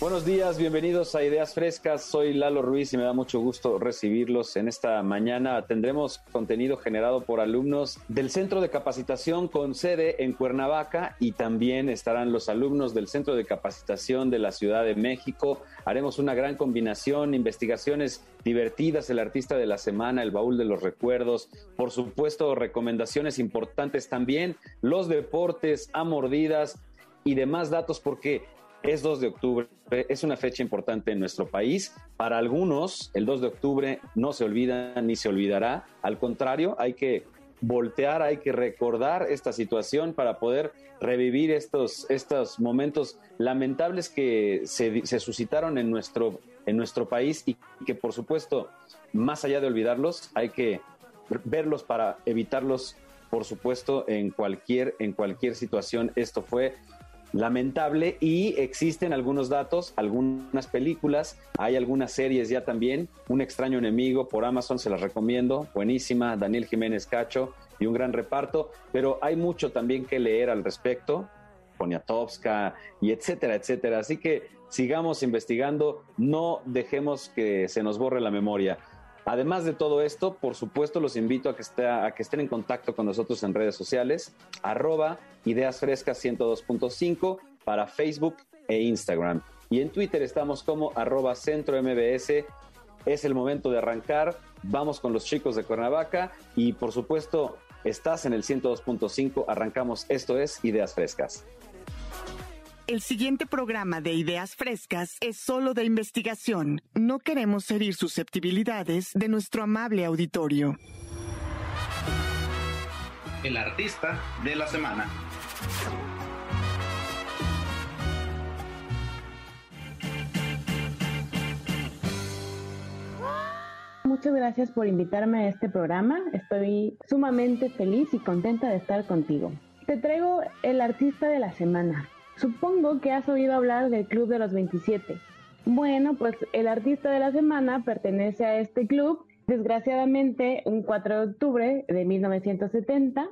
Buenos días, bienvenidos a Ideas Frescas. Soy Lalo Ruiz y me da mucho gusto recibirlos en esta mañana. Tendremos contenido generado por alumnos del Centro de Capacitación con sede en Cuernavaca y también estarán los alumnos del Centro de Capacitación de la Ciudad de México. Haremos una gran combinación, investigaciones divertidas, el artista de la semana, el baúl de los recuerdos, por supuesto recomendaciones importantes también, los deportes a mordidas y demás datos porque es 2 de octubre, es una fecha importante en nuestro país. Para algunos, el 2 de octubre no se olvida ni se olvidará. Al contrario, hay que voltear, hay que recordar esta situación para poder revivir estos, estos momentos lamentables que se, se suscitaron en nuestro, en nuestro país y que, por supuesto, más allá de olvidarlos, hay que verlos para evitarlos, por supuesto, en cualquier, en cualquier situación. Esto fue lamentable y existen algunos datos, algunas películas, hay algunas series ya también, Un extraño enemigo por Amazon, se las recomiendo, buenísima, Daniel Jiménez Cacho y un gran reparto, pero hay mucho también que leer al respecto, Poniatowska y etcétera, etcétera, así que sigamos investigando, no dejemos que se nos borre la memoria. Además de todo esto, por supuesto, los invito a que, estén en contacto con nosotros en redes sociales, arroba Ideas Frescas 102.5 para Facebook e Instagram. Y en Twitter estamos como arroba Centro MBS. Es el momento de arrancar. Vamos con los chicos de Cuernavaca y por supuesto, estás en el 102.5. Arrancamos. Esto es Ideas Frescas. El siguiente programa de Ideas Frescas es solo de investigación. No queremos herir susceptibilidades de nuestro amable auditorio. El artista de la semana. Muchas gracias por invitarme a este programa. Estoy sumamente feliz y contenta de estar contigo. Te traigo el artista de la semana. Supongo que has oído hablar del Club de los 27. Bueno, pues el artista de la semana pertenece a este club. Desgraciadamente, un 4 de octubre de 1970,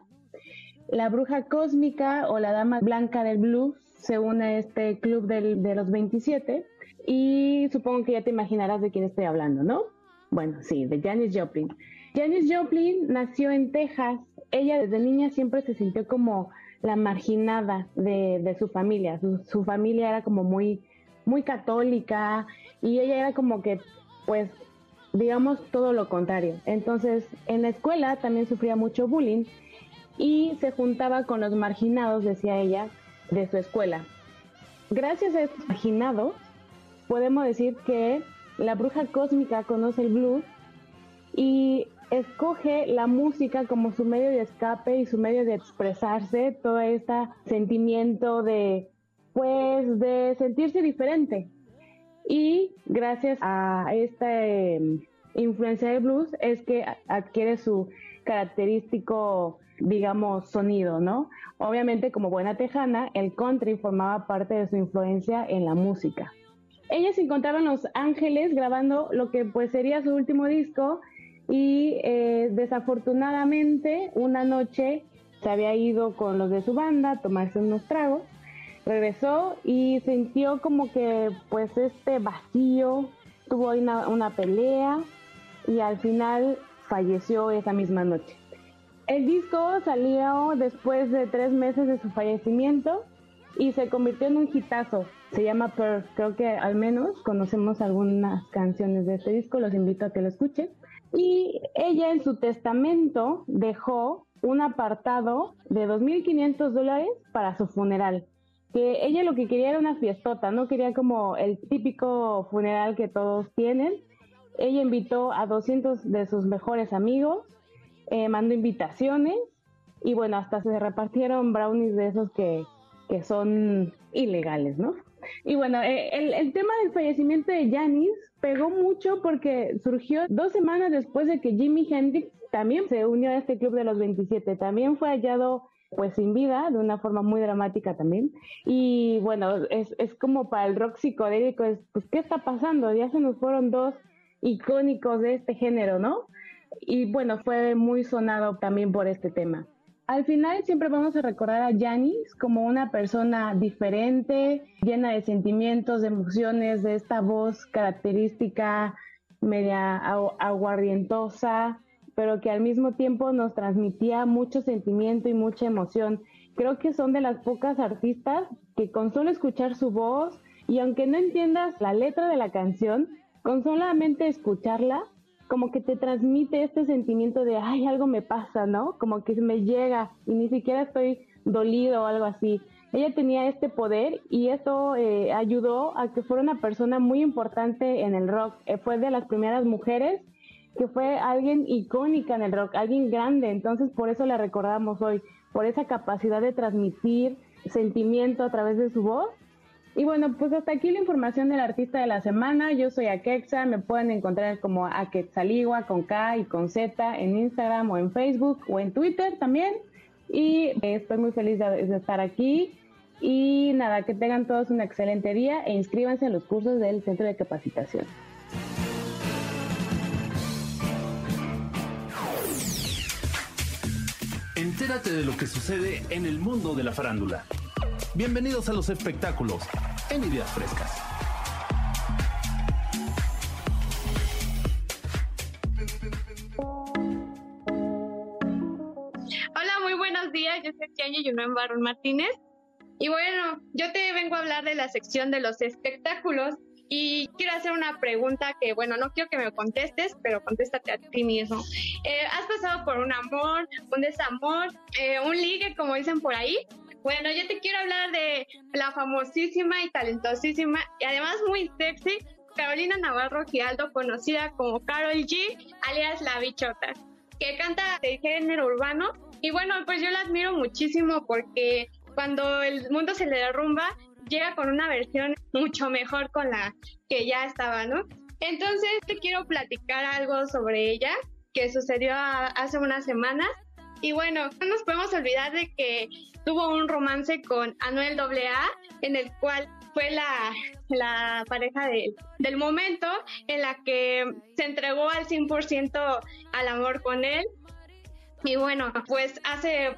la bruja cósmica o la dama blanca del blues se une a este club de los 27 y supongo que ya te imaginarás de quién estoy hablando, ¿no? Bueno, sí, de Janis Joplin. Janis Joplin nació en Texas. Ella desde niña siempre se sintió como la marginada de, su familia. Su, familia era como muy, muy católica y ella era como que, pues, digamos todo lo contrario. Entonces, en la escuela también sufría mucho bullying y se juntaba con los marginados, decía ella, de su escuela. Gracias a estos marginados, podemos decir que la bruja cósmica conoce el blues y escoge la música como su medio de escape y su medio de expresarse, todo este sentimiento de, pues, de sentirse diferente. Y gracias a esta em, influencia de blues es que adquiere su característico, digamos, sonido, ¿no? Obviamente, como buena tejana, el country formaba parte de su influencia en la música. Ella se encontraba en Los Ángeles grabando lo que pues sería su último disco y eh, desafortunadamente una noche se había ido con los de su banda a tomarse unos tragos, regresó y sintió como que pues este vacío, tuvo una, una pelea y al final falleció esa misma noche. El disco salió después de tres meses de su fallecimiento y se convirtió en un hitazo. Se llama Pearl. Creo que al menos conocemos algunas canciones de este disco. Los invito a que lo escuchen. Y ella en su testamento dejó un apartado de 2.500 dólares para su funeral. Que ella lo que quería era una fiestota, no quería como el típico funeral que todos tienen. Ella invitó a 200 de sus mejores amigos, eh, mandó invitaciones y bueno, hasta se repartieron brownies de esos que, que son ilegales, ¿no? Y bueno, eh, el, el, tema del fallecimiento de Janis pegó mucho porque surgió dos semanas después de que Jimi Hendrix también se unió a este club de los 27, también fue hallado pues sin vida, de una forma muy dramática también. Y bueno, es, es como para el rock psicodélico, es, pues, ¿qué está pasando? Ya se nos fueron dos icónicos de este género, ¿no? Y bueno, fue muy sonado también por este tema. Al final siempre vamos a recordar a Janis como una persona diferente, llena de sentimientos, de emociones, de esta voz característica, media aguardientosa, pero que al mismo tiempo nos transmitía mucho sentimiento y mucha emoción. Creo que son de las pocas artistas que con solo escuchar su voz y aunque no entiendas la letra de la canción, con solamente escucharla, como que te transmite este sentimiento de, ay, algo me pasa, ¿no? Como que me llega y ni siquiera estoy dolido o algo así. Ella tenía este poder y eso eh, ayudó a que fuera una persona muy importante en el rock. Eh, fue de las primeras mujeres que fue alguien icónica en el rock, alguien grande, entonces por eso la recordamos hoy, por esa capacidad de transmitir sentimiento a través de su voz. Y bueno, pues hasta aquí la información del artista de la semana. Yo soy Akexa, me pueden encontrar como Aketzaliwa con K y con Z en Instagram o en Facebook o en Twitter también. Y estoy muy feliz de estar aquí. Y nada, que tengan todos un excelente día e inscríbanse en los cursos del Centro de Capacitación. Entérate de lo que sucede en el mundo de la farándula. Bienvenidos a los espectáculos en Ideas Frescas. Hola, muy buenos días. Yo soy Tiaño Yunuen Barón Martínez. Y bueno, yo te vengo a hablar de la sección de los espectáculos y quiero hacer una pregunta que, bueno, no quiero que me contestes, pero contéstate a ti mismo. Eh, ¿Has pasado por un amor, un desamor, eh, un ligue, como dicen por ahí? Bueno, yo te quiero hablar de la famosísima y talentosísima y además muy sexy Carolina Navarro Gialdo, conocida como Carol G, alias La Bichota, que canta de género urbano. Y bueno, pues yo la admiro muchísimo porque cuando el mundo se le derrumba, llega con una versión mucho mejor con la que ya estaba, ¿no? Entonces te quiero platicar algo sobre ella que sucedió hace unas semanas. Y bueno, no nos podemos olvidar de que tuvo un romance con Anuel AA, en el cual fue la, la pareja del momento en la que se entregó al 100% al amor con él. Y bueno, pues hace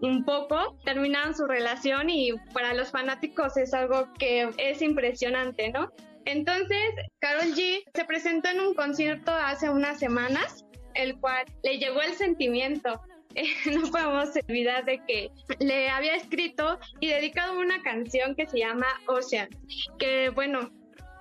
un poco, terminaron su relación y para los fanáticos es algo que es impresionante, ¿no? Entonces, Carol G se presentó en un concierto hace unas semanas, el cual le llegó el sentimiento. no podemos olvidar de que le había escrito y dedicado una canción que se llama Ocean, que bueno,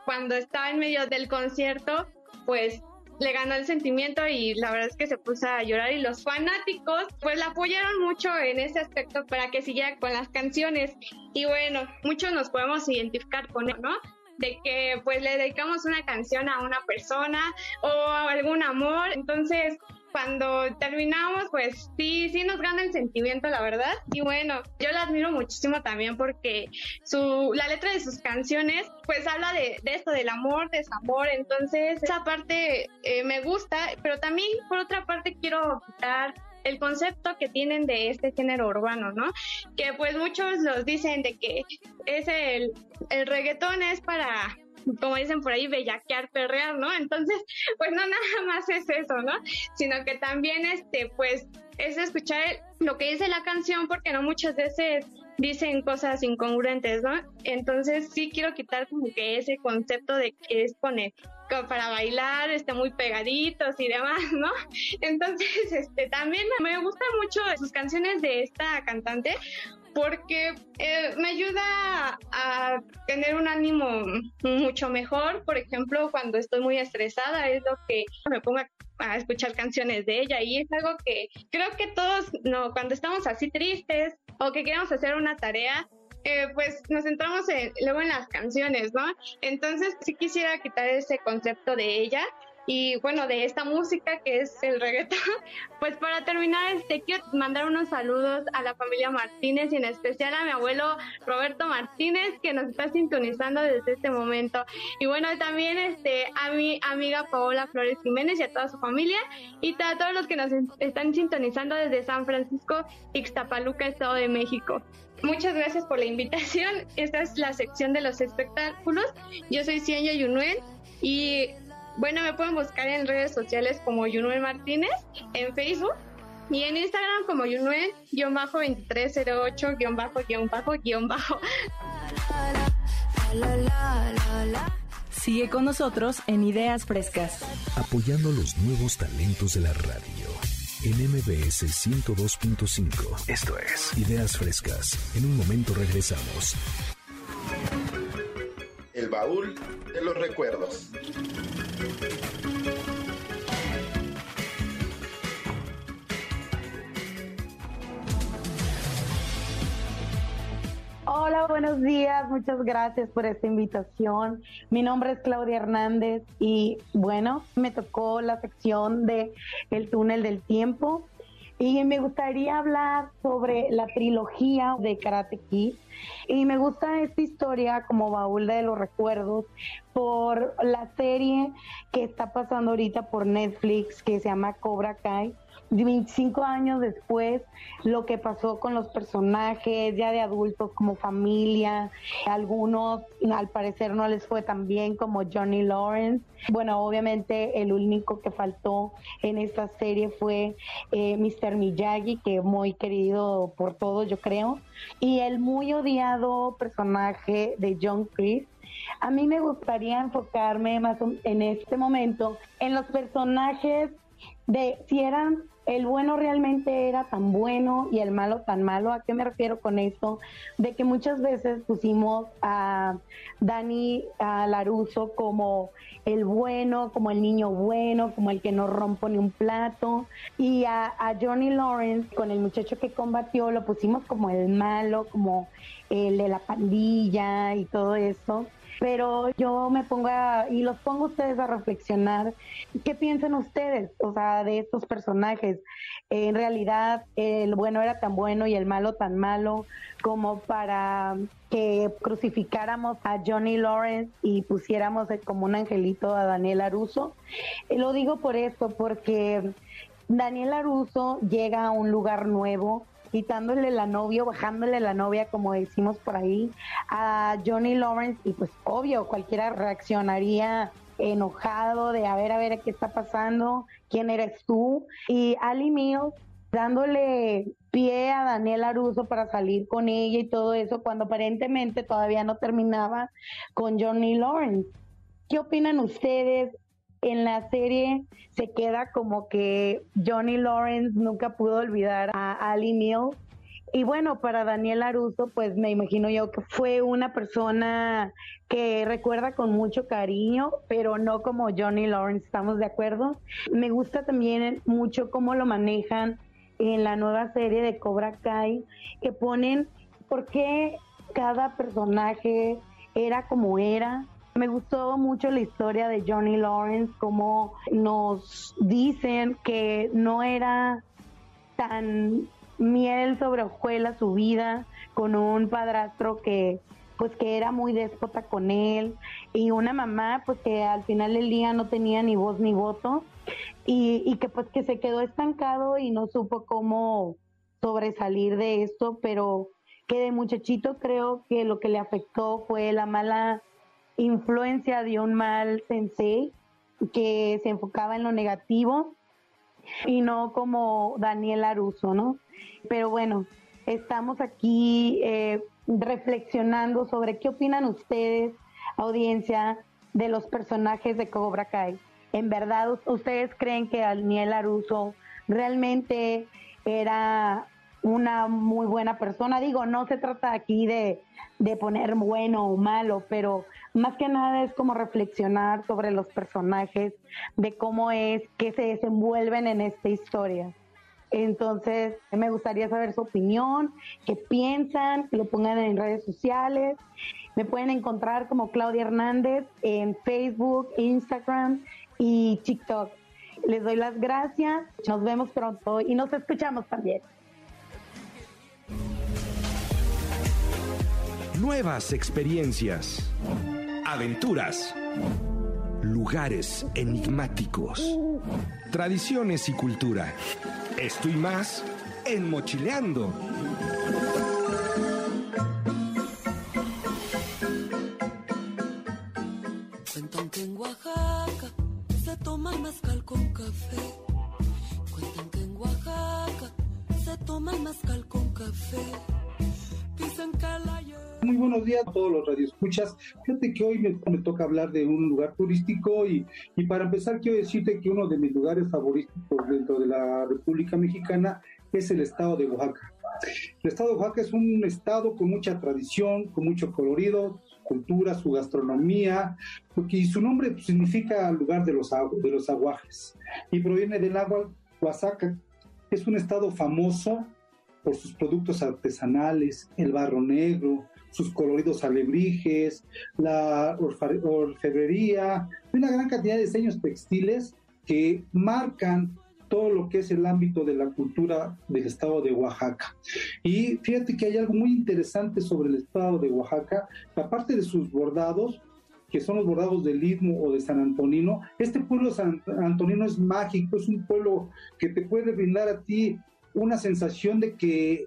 cuando estaba en medio del concierto, pues le ganó el sentimiento y la verdad es que se puso a llorar y los fanáticos pues la apoyaron mucho en ese aspecto para que siguiera con las canciones y bueno, muchos nos podemos identificar con él, ¿no? de que pues le dedicamos una canción a una persona o a algún amor, entonces cuando terminamos, pues sí, sí nos gana el sentimiento, la verdad. Y bueno, yo la admiro muchísimo también porque su, la letra de sus canciones, pues habla de, esto, del amor, desamor. Entonces, esa parte eh, me gusta, pero también por otra parte quiero quitar el concepto que tienen de este género urbano, ¿no? Que pues muchos los dicen de que es el, el reggaetón es para como dicen por ahí, bellaquear, perrear, ¿no? Entonces, pues no nada más es eso, ¿no? Sino que también, este, pues, es escuchar lo que dice la canción, porque no muchas veces dicen cosas incongruentes, ¿no? Entonces sí quiero quitar como que ese concepto de que es poner para bailar, este, muy pegaditos y demás, ¿no? Entonces, este, también me gustan mucho sus canciones de esta cantante porque eh, me ayuda a tener un ánimo mucho mejor. Por ejemplo, cuando estoy muy estresada es lo que me pongo a escuchar canciones de ella y es algo que creo que todos, no, cuando estamos así tristes o que queremos hacer una tarea, eh, pues nos centramos luego en las canciones, ¿no? Entonces sí quisiera quitar ese concepto de ella y bueno, de esta música que es el reggaetón. Pues para terminar, este, quiero mandar unos saludos a la familia Martínez y en especial a mi abuelo Roberto Martínez que nos está sintonizando desde este momento. Y bueno, también este, a mi amiga Paola Flores Jiménez y a toda su familia y a todos los que nos están sintonizando desde San Francisco, Ixtapaluca, Estado de México. Muchas gracias por la invitación. Esta es la sección de los espectáculos. Yo soy Cienya Yunuen y bueno, me pueden buscar en redes sociales como Yunuen Martínez, en Facebook y en Instagram como Yunuen-2308-bajo-bajo. Sigue con nosotros en Ideas Frescas. Apoyando los nuevos talentos de la radio. En MBS 102.5. Esto es Ideas Frescas. En un momento regresamos. El baúl de los recuerdos. Hola, buenos días. Muchas gracias por esta invitación. Mi nombre es Claudia Hernández y bueno, me tocó la sección de El túnel del tiempo y me gustaría hablar sobre la trilogía de Karate Kid. Y me gusta esta historia como baúl de los recuerdos por la serie que está pasando ahorita por Netflix que se llama Cobra Kai 25 años después, lo que pasó con los personajes ya de adultos como familia, algunos al parecer no les fue tan bien como Johnny Lawrence. Bueno, obviamente el único que faltó en esta serie fue eh, Mr. Miyagi, que muy querido por todos, yo creo, y el muy odiado personaje de John Chris. A mí me gustaría enfocarme más en este momento en los personajes de si eran el bueno realmente era tan bueno y el malo tan malo. ¿A qué me refiero con esto? De que muchas veces pusimos a Dani a Laruso como el bueno, como el niño bueno, como el que no rompo ni un plato. Y a, a Johnny Lawrence, con el muchacho que combatió, lo pusimos como el malo, como el de la pandilla y todo eso pero yo me pongo a, y los pongo a ustedes a reflexionar, ¿qué piensan ustedes, o sea, de estos personajes? en realidad, el bueno era tan bueno y el malo tan malo como para que crucificáramos a Johnny Lawrence y pusiéramos como un angelito a Daniel Aruso. lo digo por esto, porque Daniel Aruso llega a un lugar nuevo, quitándole la novia, bajándole la novia, como decimos por ahí, a Johnny Lawrence, y pues obvio, cualquiera reaccionaría enojado de a ver, a ver qué está pasando, quién eres tú. Y Ali Mills dándole pie a Daniel Aruso para salir con ella y todo eso, cuando aparentemente todavía no terminaba con Johnny Lawrence. ¿Qué opinan ustedes? En la serie se queda como que Johnny Lawrence nunca pudo olvidar a Ali Mills y bueno, para Daniel Aruso, pues me imagino yo que fue una persona que recuerda con mucho cariño, pero no como Johnny Lawrence, ¿estamos de acuerdo? Me gusta también mucho cómo lo manejan en la nueva serie de Cobra Kai, que ponen por qué cada personaje era como era. Me gustó mucho la historia de Johnny Lawrence, como nos dicen que no era tan miel sobre hojuelas su vida con un padrastro que pues que era muy déspota con él y una mamá pues que al final del día no tenía ni voz ni voto y, y que pues que se quedó estancado y no supo cómo sobresalir de esto, pero que de muchachito creo que lo que le afectó fue la mala influencia de un mal sensei que se enfocaba en lo negativo y no como Daniel Aruso, ¿no? Pero bueno, estamos aquí eh, reflexionando sobre qué opinan ustedes, audiencia, de los personajes de Cobra Kai. ¿En verdad ustedes creen que Daniel Aruso realmente era una muy buena persona? Digo, no se trata aquí de, de poner bueno o malo, pero más que nada es como reflexionar sobre los personajes, de cómo es que se desenvuelven en esta historia. Entonces, me gustaría saber su opinión, qué piensan, que lo pongan en redes sociales. Me pueden encontrar como Claudia Hernández en Facebook, Instagram y TikTok. Les doy las gracias, nos vemos pronto y nos escuchamos también. Nuevas experiencias, aventuras, lugares enigmáticos, tradiciones y cultura. Esto y más en Mochileando. Cuentan que en Oaxaca se toma el mezcal con café. Cuentan que en Oaxaca se toma el mezcal con café. Dicen que la muy buenos días a todos los radioescuchas. Fíjate que hoy me, toca hablar de un lugar turístico y, y, para empezar quiero decirte que uno de mis lugares favoritos dentro de la República Mexicana es el estado de Oaxaca. El estado de Oaxaca es un estado con mucha tradición, con mucho colorido, su cultura, su gastronomía, porque su nombre significa lugar de los, de los aguajes y proviene del agua Oaxaca. Es un estado famoso por sus productos artesanales, el barro negro, sus coloridos alebrijes, la orfebrería, una gran cantidad de diseños textiles que marcan todo lo que es el ámbito de la cultura del estado de Oaxaca. Y fíjate que hay algo muy interesante sobre el estado de Oaxaca, aparte de sus bordados, que son los bordados del Istmo o de San Antonino. Este pueblo San Antonino es mágico, es un pueblo que te puede brindar a ti una sensación de que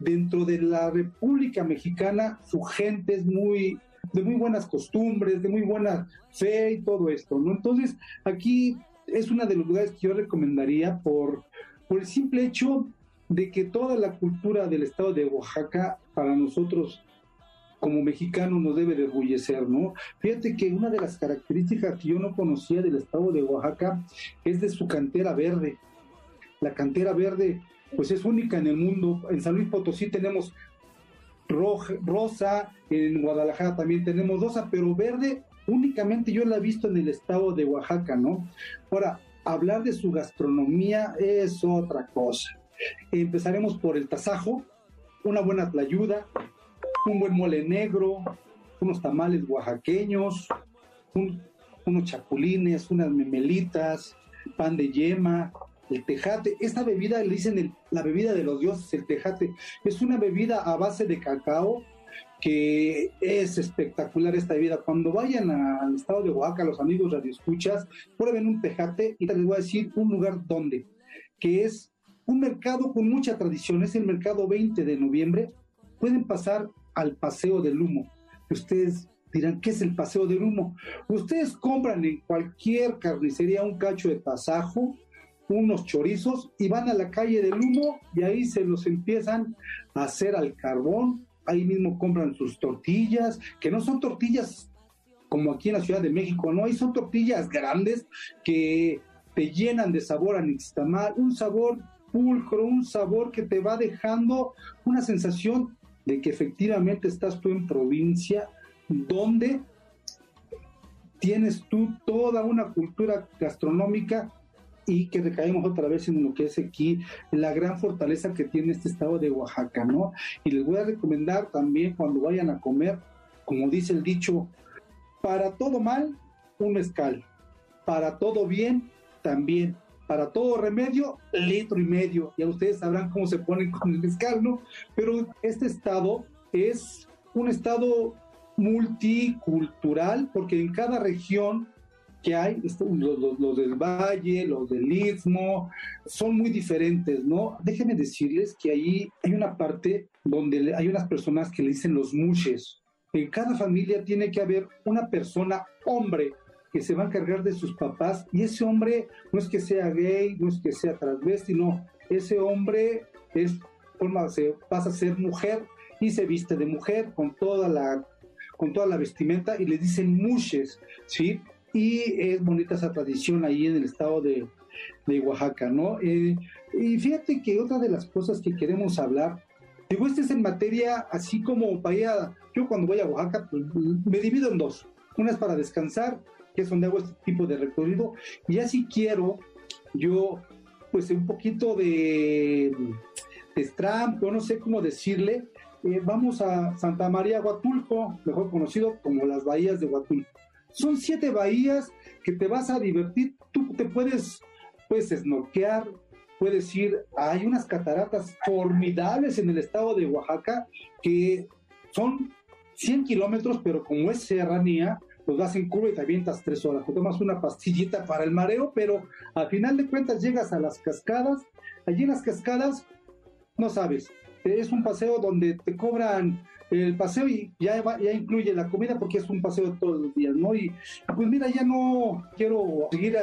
dentro de la República Mexicana su gente es muy de muy buenas costumbres, de muy buena fe y todo esto, ¿no? Entonces, aquí es uno de los lugares que yo recomendaría por, por el simple hecho de que toda la cultura del estado de Oaxaca para nosotros como mexicanos nos debe de orgullecer, ¿no? Fíjate que una de las características que yo no conocía del estado de Oaxaca es de su cantera verde. La cantera verde pues es única en el mundo. En San Luis Potosí tenemos rosa, en Guadalajara también tenemos rosa, pero verde únicamente yo la he visto en el estado de Oaxaca, ¿no? Ahora, hablar de su gastronomía es otra cosa. Empezaremos por el tasajo, una buena tlayuda, un buen mole negro, unos tamales oaxaqueños, unos chapulines, unas memelitas, pan de yema, el tejate. Esta bebida le dicen la bebida de los dioses, el tejate. Es una bebida a base de cacao que es espectacular esta bebida. Cuando vayan al estado de Oaxaca, los amigos radioescuchas, prueben un tejate y les voy a decir un lugar donde, que es un mercado con mucha tradición, es el mercado 20 de noviembre. Pueden pasar al Paseo del Humo. Ustedes dirán, ¿qué es el Paseo del Humo? Ustedes compran en cualquier carnicería un cacho de tasajo, unos chorizos y van a la calle del humo y ahí se los empiezan a hacer al carbón. Ahí mismo compran sus tortillas, que no son tortillas como aquí en la Ciudad de México, no, ahí son tortillas grandes que te llenan de sabor a un sabor pulcro, un sabor que te va dejando una sensación de que efectivamente estás tú en provincia donde tienes tú toda una cultura gastronómica y que recaemos otra vez en lo que es aquí la gran fortaleza que tiene este estado de Oaxaca, ¿no? Y les voy a recomendar también cuando vayan a comer, como dice el dicho, para todo mal, un mezcal, para todo bien, también, para todo remedio, litro y medio. Ya ustedes sabrán cómo se ponen con el mezcal, ¿no? Pero este estado es un estado multicultural porque en cada región que hay, los, del Valle, los del Istmo, son muy diferentes, ¿no? Déjenme decirles que ahí hay una parte donde hay unas personas que le dicen los muches. En cada familia tiene que haber una persona, hombre, que se va a encargar de sus papás y ese hombre no es que sea gay, no es que sea transvesti, no, ese hombre es forma, se pasa a ser mujer y se viste de mujer con toda la con toda la vestimenta y le dicen muches, ¿sí? Y es bonita esa tradición ahí en el estado de, Oaxaca, ¿no? Eh, y fíjate que otra de las cosas que queremos hablar, digo, este es en materia, así como vaya, yo cuando voy a Oaxaca, pues, me divido en dos. Una es para descansar, que es donde hago este tipo de recorrido, y así quiero yo, pues un poquito de, de no sé cómo decirle, eh, vamos a Santa María Huatulco, mejor conocido como las bahías de Huatulco. Son siete bahías que te vas a divertir. Tú te puedes, puedes snorkear, puedes ir. Hay unas cataratas formidables en el estado de Oaxaca que son 100 kilómetros, pero como es serranía, pues vas en curva y te avientas tres horas. Te tomas una pastillita para el mareo, pero al final de cuentas llegas a las cascadas. Allí en las cascadas, no sabes, es un paseo donde te cobran el paseo y ya, ya incluye la comida porque es un paseo de todos los días, ¿no? Y pues mira, ya no quiero seguir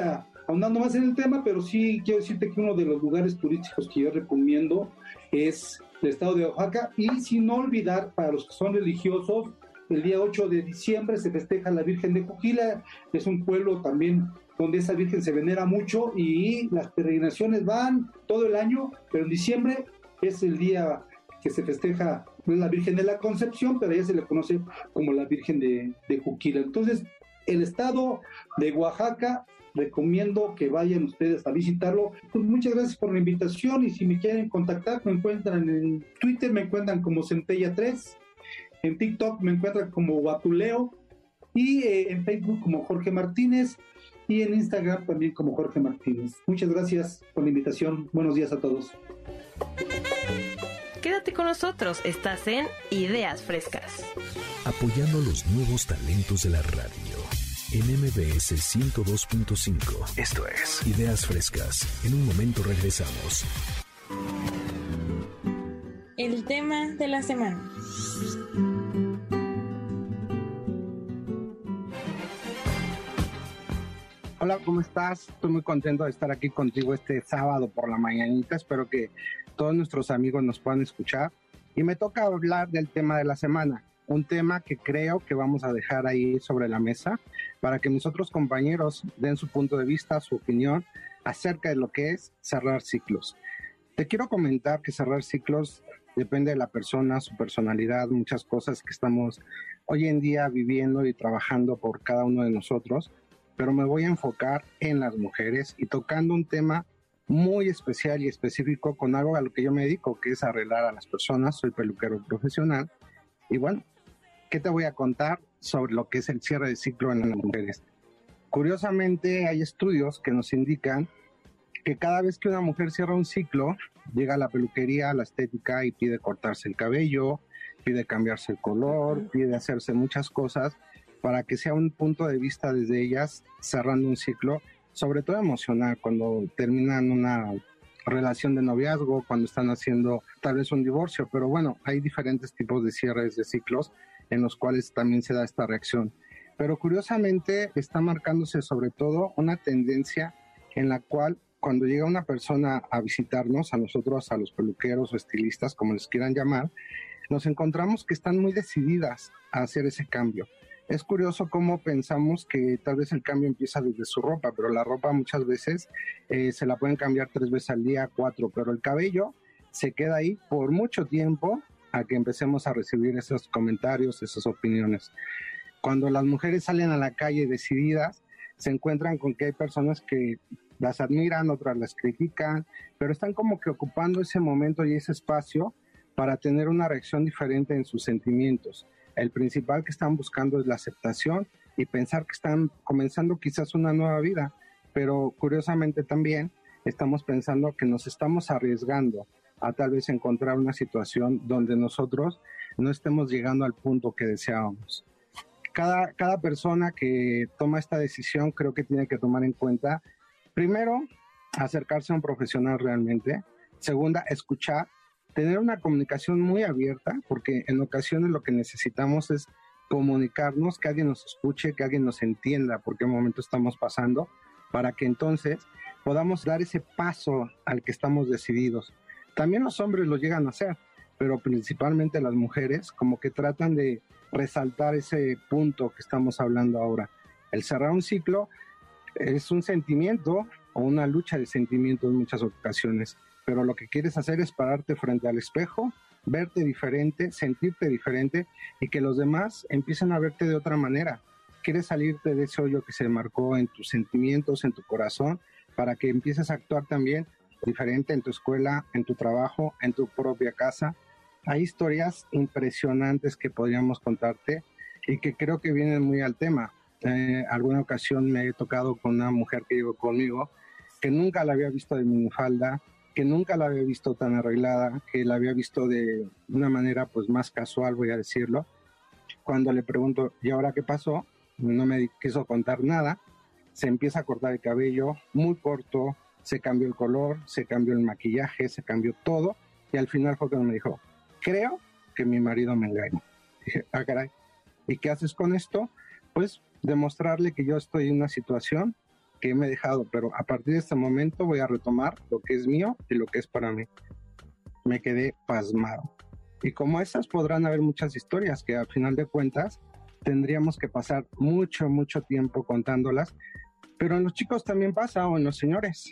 ahondando más en el tema, pero sí quiero decirte que uno de los lugares turísticos que yo recomiendo es el estado de Oaxaca y sin olvidar para los que son religiosos, el día 8 de diciembre se festeja la Virgen de Cojila, es un pueblo también donde esa Virgen se venera mucho y las peregrinaciones van todo el año, pero en diciembre es el día que se festeja la Virgen de la Concepción, pero ella se le conoce como la Virgen de, Juquila. Entonces, el estado de Oaxaca, recomiendo que vayan ustedes a visitarlo. Pues muchas gracias por la invitación y si me quieren contactar, me encuentran en Twitter, me encuentran como Centella3, en TikTok me encuentran como Guatuleo y eh, en Facebook como Jorge Martínez y en Instagram también como Jorge Martínez. Muchas gracias por la invitación. Buenos días a todos. Quédate con nosotros, estás en Ideas Frescas. Apoyando los nuevos talentos de la radio. En MBS 102.5. Esto es Ideas Frescas. En un momento regresamos. El tema de la semana. Hola, ¿cómo estás? Estoy muy contento de estar aquí contigo este sábado por la mañanita. Espero que todos nuestros amigos nos puedan escuchar. Y me toca hablar del tema de la semana, un tema que creo que vamos a dejar ahí sobre la mesa para que mis otros compañeros den su punto de vista, su opinión acerca de lo que es cerrar ciclos. Te quiero comentar que cerrar ciclos depende de la persona, su personalidad, muchas cosas que estamos hoy en día viviendo y trabajando por cada uno de nosotros pero me voy a enfocar en las mujeres y tocando un tema muy especial y específico con algo a lo que yo me dedico, que es arreglar a las personas. Soy peluquero profesional. Y bueno, ¿qué te voy a contar sobre lo que es el cierre de ciclo en las mujeres? Curiosamente, hay estudios que nos indican que cada vez que una mujer cierra un ciclo, llega a la peluquería, a la estética y pide cortarse el cabello, pide cambiarse el color, pide hacerse muchas cosas para que sea un punto de vista desde ellas cerrando un ciclo, sobre todo emocional, cuando terminan una relación de noviazgo, cuando están haciendo tal vez un divorcio, pero bueno, hay diferentes tipos de cierres de ciclos en los cuales también se da esta reacción. Pero curiosamente está marcándose sobre todo una tendencia en la cual cuando llega una persona a visitarnos, a nosotros, a los peluqueros o estilistas, como les quieran llamar, nos encontramos que están muy decididas a hacer ese cambio es curioso cómo pensamos que tal vez el cambio empieza desde su ropa, pero la ropa muchas veces eh, se la pueden cambiar tres veces al día, cuatro, pero el cabello se queda ahí por mucho tiempo a que empecemos a recibir esos comentarios, esas opiniones. Cuando las mujeres salen a la calle decididas, se encuentran con que hay personas que las admiran, otras las critican, pero están como que ocupando ese momento y ese espacio para tener una reacción diferente en sus sentimientos. El principal que están buscando es la aceptación y pensar que están comenzando quizás una nueva vida, pero curiosamente también estamos pensando que nos estamos arriesgando a tal vez encontrar una situación donde nosotros no estemos llegando al punto que deseábamos. Cada, cada persona que toma esta decisión creo que tiene que tomar en cuenta, primero, acercarse a un profesional realmente, segunda, escuchar tener una comunicación muy abierta, porque en ocasiones lo que necesitamos es comunicarnos, que alguien nos escuche, que alguien nos entienda por qué momento estamos pasando, para que entonces podamos dar ese paso al que estamos decididos. También los hombres lo llegan a hacer, pero principalmente las mujeres como que tratan de resaltar ese punto que estamos hablando ahora. El cerrar un ciclo es un sentimiento o una lucha de sentimientos en muchas ocasiones pero lo que quieres hacer es pararte frente al espejo, verte diferente, sentirte diferente y que los demás empiecen a verte de otra manera. Quieres salirte de ese hoyo que se marcó en tus sentimientos, en tu corazón, para que empieces a actuar también diferente en tu escuela, en tu trabajo, en tu propia casa. Hay historias impresionantes que podríamos contarte y que creo que vienen muy al tema. Eh, alguna ocasión me he tocado con una mujer que llegó conmigo que nunca la había visto de minifalda, que nunca la había visto tan arreglada, que la había visto de una manera pues más casual, voy a decirlo. Cuando le pregunto, ¿y ahora qué pasó? No me quiso contar nada. Se empieza a cortar el cabello, muy corto, se cambió el color, se cambió el maquillaje, se cambió todo. Y al final fue cuando me dijo, creo que mi marido me engaña. Dije, ah, caray. ¿Y qué haces con esto? Pues demostrarle que yo estoy en una situación que me he dejado, pero a partir de este momento voy a retomar lo que es mío y lo que es para mí. Me quedé pasmado. Y como esas podrán haber muchas historias que al final de cuentas tendríamos que pasar mucho, mucho tiempo contándolas, pero en los chicos también pasa o en los señores.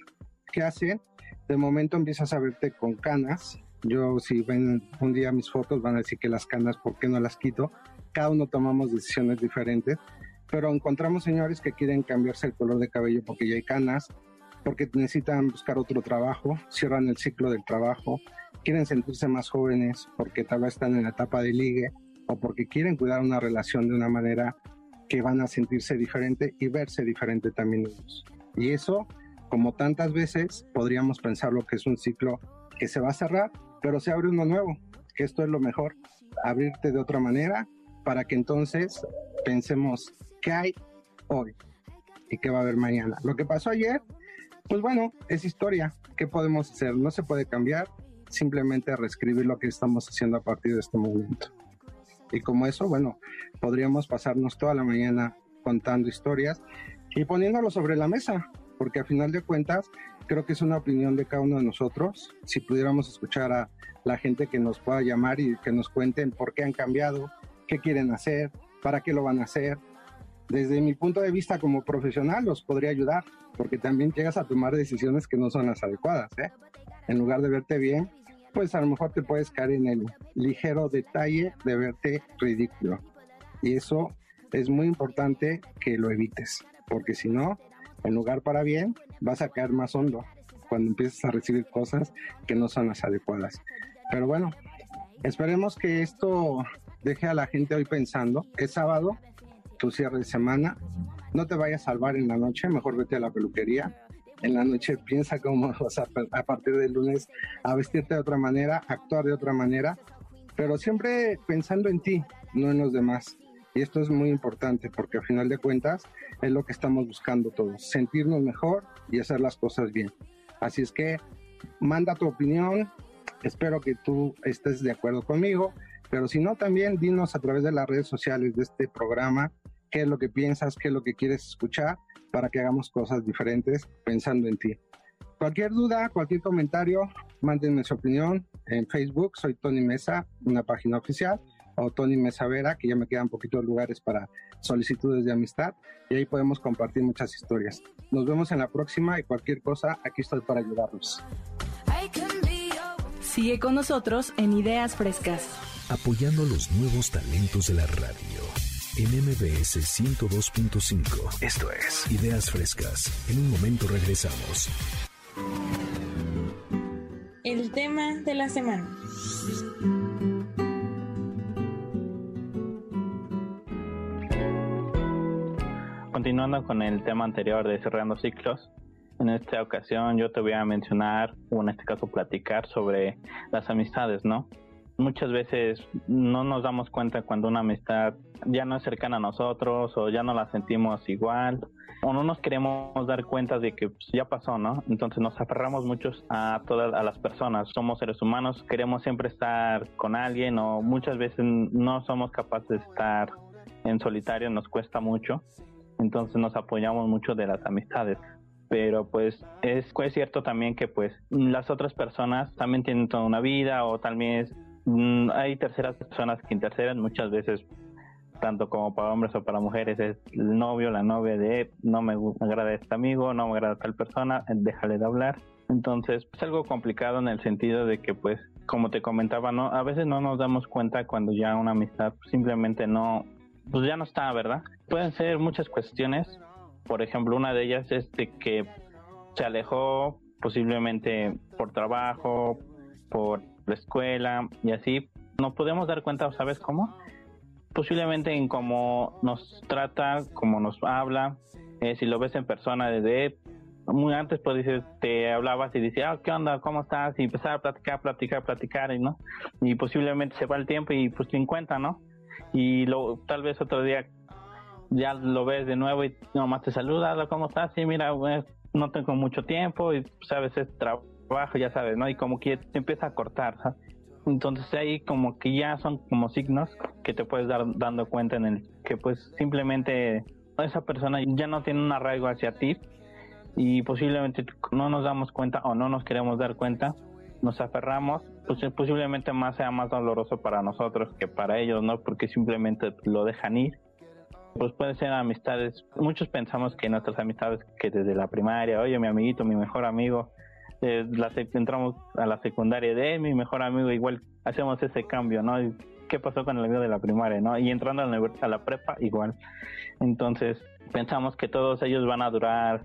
¿Qué hacen? De momento empiezas a verte con canas. Yo si ven un día mis fotos van a decir que las canas, ¿por qué no las quito? Cada uno tomamos decisiones diferentes pero encontramos señores que quieren cambiarse el color de cabello porque ya hay canas, porque necesitan buscar otro trabajo, cierran el ciclo del trabajo, quieren sentirse más jóvenes porque tal vez están en la etapa de ligue o porque quieren cuidar una relación de una manera que van a sentirse diferente y verse diferente también ellos. Y eso, como tantas veces, podríamos pensar lo que es un ciclo que se va a cerrar, pero se abre uno nuevo, que esto es lo mejor, abrirte de otra manera para que entonces pensemos qué hay hoy y qué va a haber mañana. Lo que pasó ayer, pues bueno, es historia. ¿Qué podemos hacer? No se puede cambiar, simplemente reescribir lo que estamos haciendo a partir de este momento. Y como eso, bueno, podríamos pasarnos toda la mañana contando historias y poniéndolo sobre la mesa, porque a final de cuentas creo que es una opinión de cada uno de nosotros. Si pudiéramos escuchar a la gente que nos pueda llamar y que nos cuenten por qué han cambiado, qué quieren hacer, para qué lo van a hacer, desde mi punto de vista como profesional los podría ayudar, porque también llegas a tomar decisiones que no son las adecuadas. ¿eh? En lugar de verte bien, pues a lo mejor te puedes caer en el ligero detalle de verte ridículo. Y eso es muy importante que lo evites, porque si no, en lugar para bien, vas a caer más hondo cuando empieces a recibir cosas que no son las adecuadas. Pero bueno, esperemos que esto deje a la gente hoy pensando. Es sábado, tu cierre de semana. No te vayas a salvar en la noche, mejor vete a la peluquería. En la noche piensa cómo vas a, a partir del lunes a vestirte de otra manera, actuar de otra manera, pero siempre pensando en ti, no en los demás. Y esto es muy importante porque al final de cuentas es lo que estamos buscando todos, sentirnos mejor y hacer las cosas bien. Así es que manda tu opinión, espero que tú estés de acuerdo conmigo, pero si no también dinos a través de las redes sociales de este programa qué es lo que piensas, qué es lo que quieres escuchar para que hagamos cosas diferentes pensando en ti. Cualquier duda, cualquier comentario, mándenme su opinión en Facebook, soy Tony Mesa, una página oficial, o Tony Mesa Vera, que ya me quedan poquitos lugares para solicitudes de amistad, y ahí podemos compartir muchas historias. Nos vemos en la próxima y cualquier cosa, aquí estoy para ayudarlos. Sigue con nosotros en Ideas Frescas. Apoyando los nuevos talentos de la radio en MBS 102.5. Esto es Ideas Frescas. En un momento regresamos. El tema de la semana. Continuando con el tema anterior de cerrando ciclos, en esta ocasión yo te voy a mencionar, o en este caso platicar sobre las amistades, ¿no? Muchas veces no nos damos cuenta cuando una amistad ya no es cercana a nosotros o ya no la sentimos igual o no nos queremos dar cuenta de que pues, ya pasó, ¿no? Entonces nos aferramos muchos a todas a las personas. Somos seres humanos, queremos siempre estar con alguien o muchas veces no somos capaces de estar en solitario, nos cuesta mucho. Entonces nos apoyamos mucho de las amistades pero pues es, es, cierto también que pues las otras personas también tienen toda una vida o Mm, hay terceras personas que interceden muchas veces, tanto como para hombres o para mujeres, es el novio, la novia de no me agrada este amigo, no me agrada tal persona, déjale de hablar. Entonces es algo complicado en el sentido de que pues como te comentaba, no a veces no nos damos cuenta cuando ya una amistad simplemente no pues ya no está, ¿verdad? Pueden ser muchas cuestiones. Por ejemplo, una de ellas es de que se alejó posiblemente por trabajo, por la escuela y así, nos podemos dar cuenta, ¿sabes cómo? posiblemente en cómo nos trata, cómo nos habla, eh, si lo ves en persona desde muy antes pues dices, te hablabas y decías, ah, ¿qué onda? ¿Cómo estás? Y empezar a platicar, platicar, platicar, y ¿no? Y posiblemente se va el tiempo y pues te encuentra, ¿no? Y lo, tal vez otro día ya lo ves de nuevo y nomás te saluda, ¿cómo estás? Sí, mira, pues, no tengo mucho tiempo y sabes, pues, es trabajo, ya sabes, ¿no? Y como que te empieza a cortar, ¿sabes? Entonces ahí como que ya son como signos que te puedes dar dando cuenta en el que pues simplemente esa persona ya no tiene un arraigo hacia ti y posiblemente no nos damos cuenta o no nos queremos dar cuenta, nos aferramos, pues posiblemente más sea más doloroso para nosotros que para ellos, ¿no? Porque simplemente lo dejan ir. Pues pueden ser amistades, muchos pensamos que nuestras amistades que desde la primaria, oye mi amiguito, mi mejor amigo, eh, la, entramos a la secundaria de mi mejor amigo, igual hacemos ese cambio, ¿no? ¿Qué pasó con el amigo de la primaria, no? Y entrando a la, a la prepa, igual. Entonces, pensamos que todos ellos van a durar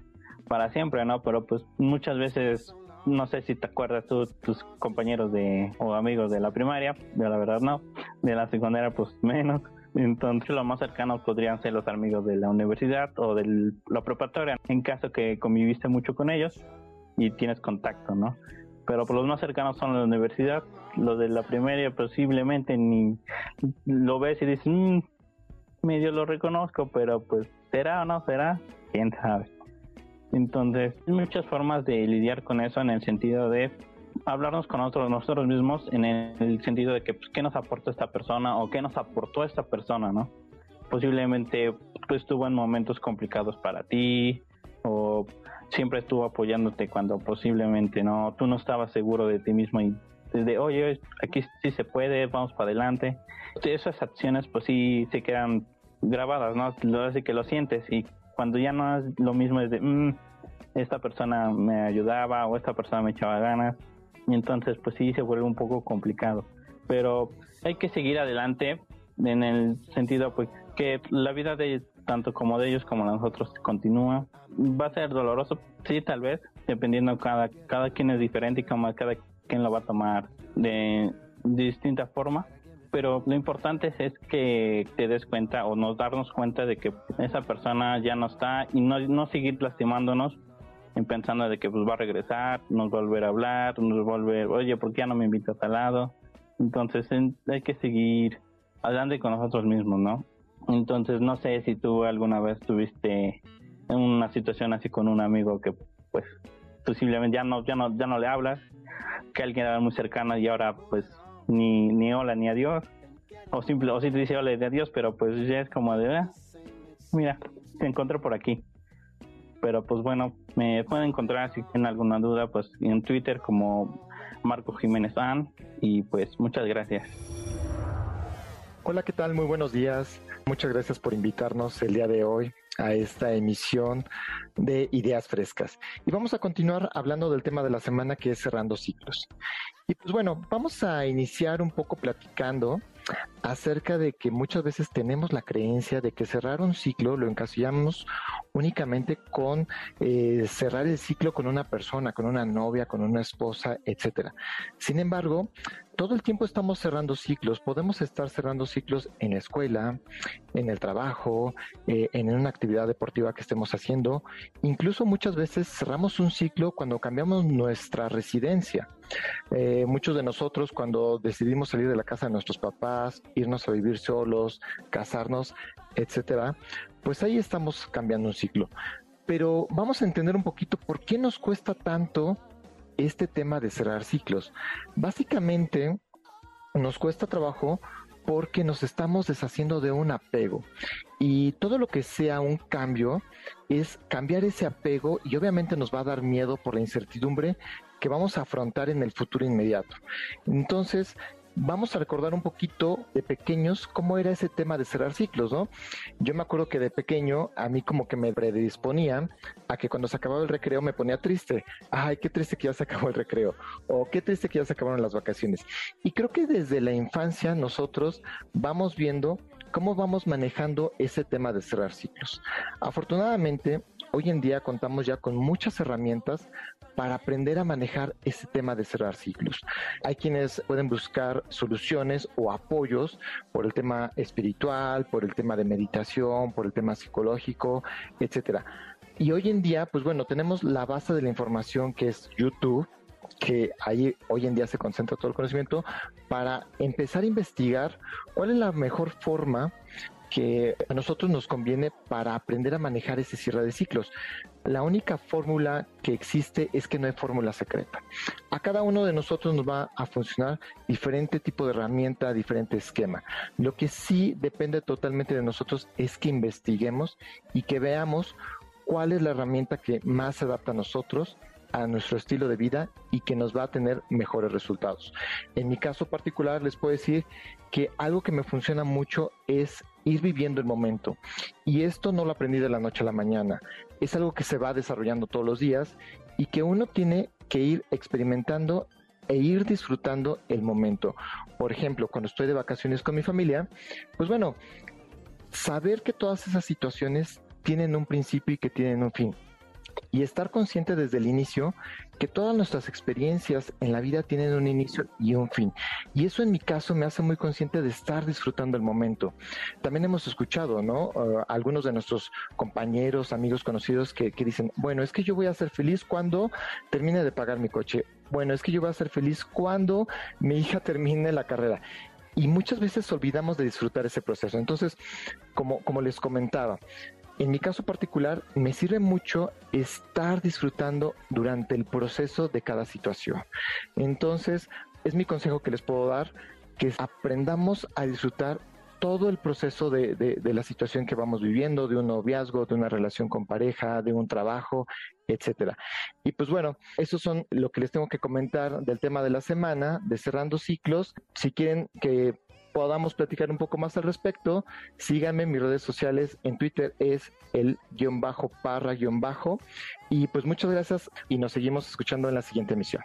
para siempre, ¿no? Pero pues muchas veces, no sé si te acuerdas tú, tus compañeros de o amigos de la primaria, de la verdad no, de la secundaria pues menos. Entonces lo más cercano podrían ser los amigos de la universidad o de la preparatoria, en caso que conviviste mucho con ellos y tienes contacto, ¿no? Pero por los más cercanos son la universidad, los de la primaria posiblemente ni lo ves y dices, mmm, medio lo reconozco, pero pues será o no será, quién sabe. Entonces, hay muchas formas de lidiar con eso en el sentido de hablarnos con nosotros, nosotros mismos en el sentido de que pues, qué nos aporta esta persona o qué nos aportó esta persona, ¿no? Posiblemente pues estuvo en momentos complicados para ti o siempre estuvo apoyándote cuando posiblemente no, tú no estabas seguro de ti mismo y desde, oye, aquí sí se puede, vamos para adelante. Esas acciones pues sí se quedan grabadas, ¿no? Hace que lo sientes y cuando ya no es lo mismo es de, mm, esta persona me ayudaba o esta persona me echaba ganas y entonces pues sí se vuelve un poco complicado. Pero hay que seguir adelante en el sentido pues que la vida de tanto como de ellos como de nosotros continúa. Va a ser doloroso, sí, tal vez, dependiendo cada, cada quien es diferente y como cada quien lo va a tomar de, distinta forma. Pero lo importante es que te des cuenta o nos darnos cuenta de que esa persona ya no está y no, no seguir lastimándonos en pensando de que pues va a regresar, nos volver a hablar, nos volver, oye, ¿por qué ya no me invitas al lado? Entonces hay que seguir adelante con nosotros mismos, ¿no? Entonces, no sé si tú alguna vez tuviste una situación así con un amigo que, pues, posiblemente ya no, ya no, ya no le hablas, que alguien era muy cercano y ahora, pues, ni, ni hola ni adiós, o simple, o si te dice hola de adiós, pero pues ya es como de, ah, mira, te encontré por aquí. Pero pues bueno, me pueden encontrar si tienen alguna duda, pues en Twitter como Marco Jiménez An y pues muchas gracias. Hola, ¿qué tal? Muy buenos días. Muchas gracias por invitarnos el día de hoy a esta emisión de Ideas Frescas. Y vamos a continuar hablando del tema de la semana que es cerrando ciclos. Y pues bueno, vamos a iniciar un poco platicando acerca de que muchas veces tenemos la creencia de que cerrar un ciclo lo encasillamos únicamente con eh, cerrar el ciclo con una persona, con una novia, con una esposa, etcétera. Sin embargo, todo el tiempo estamos cerrando ciclos. Podemos estar cerrando ciclos en la escuela, en el trabajo, eh, en una actividad deportiva que estemos haciendo. Incluso muchas veces cerramos un ciclo cuando cambiamos nuestra residencia. Eh, muchos de nosotros cuando decidimos salir de la casa de nuestros papás, irnos a vivir solos, casarnos, etcétera, pues ahí estamos cambiando un ciclo. Pero vamos a entender un poquito por qué nos cuesta tanto este tema de cerrar ciclos. Básicamente nos cuesta trabajo porque nos estamos deshaciendo de un apego. Y todo lo que sea un cambio es cambiar ese apego y obviamente nos va a dar miedo por la incertidumbre que vamos a afrontar en el futuro inmediato. Entonces, vamos a recordar un poquito de pequeños cómo era ese tema de cerrar ciclos, ¿no? Yo me acuerdo que de pequeño a mí como que me predisponía a que cuando se acababa el recreo me ponía triste. Ay, qué triste que ya se acabó el recreo. O qué triste que ya se acabaron las vacaciones. Y creo que desde la infancia nosotros vamos viendo cómo vamos manejando ese tema de cerrar ciclos. Afortunadamente, hoy en día contamos ya con muchas herramientas para aprender a manejar ese tema de cerrar ciclos. Hay quienes pueden buscar soluciones o apoyos por el tema espiritual, por el tema de meditación, por el tema psicológico, etcétera. Y hoy en día, pues bueno, tenemos la base de la información que es YouTube, que ahí hoy en día se concentra todo el conocimiento para empezar a investigar cuál es la mejor forma que a nosotros nos conviene para aprender a manejar ese cierre de ciclos. La única fórmula que existe es que no hay fórmula secreta. A cada uno de nosotros nos va a funcionar diferente tipo de herramienta, diferente esquema. Lo que sí depende totalmente de nosotros es que investiguemos y que veamos cuál es la herramienta que más se adapta a nosotros a nuestro estilo de vida y que nos va a tener mejores resultados. En mi caso particular les puedo decir que algo que me funciona mucho es ir viviendo el momento. Y esto no lo aprendí de la noche a la mañana. Es algo que se va desarrollando todos los días y que uno tiene que ir experimentando e ir disfrutando el momento. Por ejemplo, cuando estoy de vacaciones con mi familia, pues bueno, saber que todas esas situaciones tienen un principio y que tienen un fin y estar consciente desde el inicio que todas nuestras experiencias en la vida tienen un inicio y un fin. Y eso en mi caso me hace muy consciente de estar disfrutando el momento. También hemos escuchado, ¿no? Uh, algunos de nuestros compañeros, amigos conocidos que, que dicen, bueno, es que yo voy a ser feliz cuando termine de pagar mi coche. Bueno, es que yo voy a ser feliz cuando mi hija termine la carrera y muchas veces olvidamos de disfrutar ese proceso. Entonces, como, como les comentaba, en mi caso particular, me sirve mucho estar disfrutando durante el proceso de cada situación. Entonces, es mi consejo que les puedo dar, que aprendamos a disfrutar todo el proceso de, de, la situación que vamos viviendo, de un noviazgo, de una relación con pareja, de un trabajo, etcétera. Y pues bueno, eso son lo que les tengo que comentar del tema de la semana, de cerrando ciclos. Si quieren que podamos platicar un poco más al respecto, síganme en mis redes sociales. En Twitter es el guion bajo parra guion bajo. Y pues muchas gracias y nos seguimos escuchando en la siguiente emisión.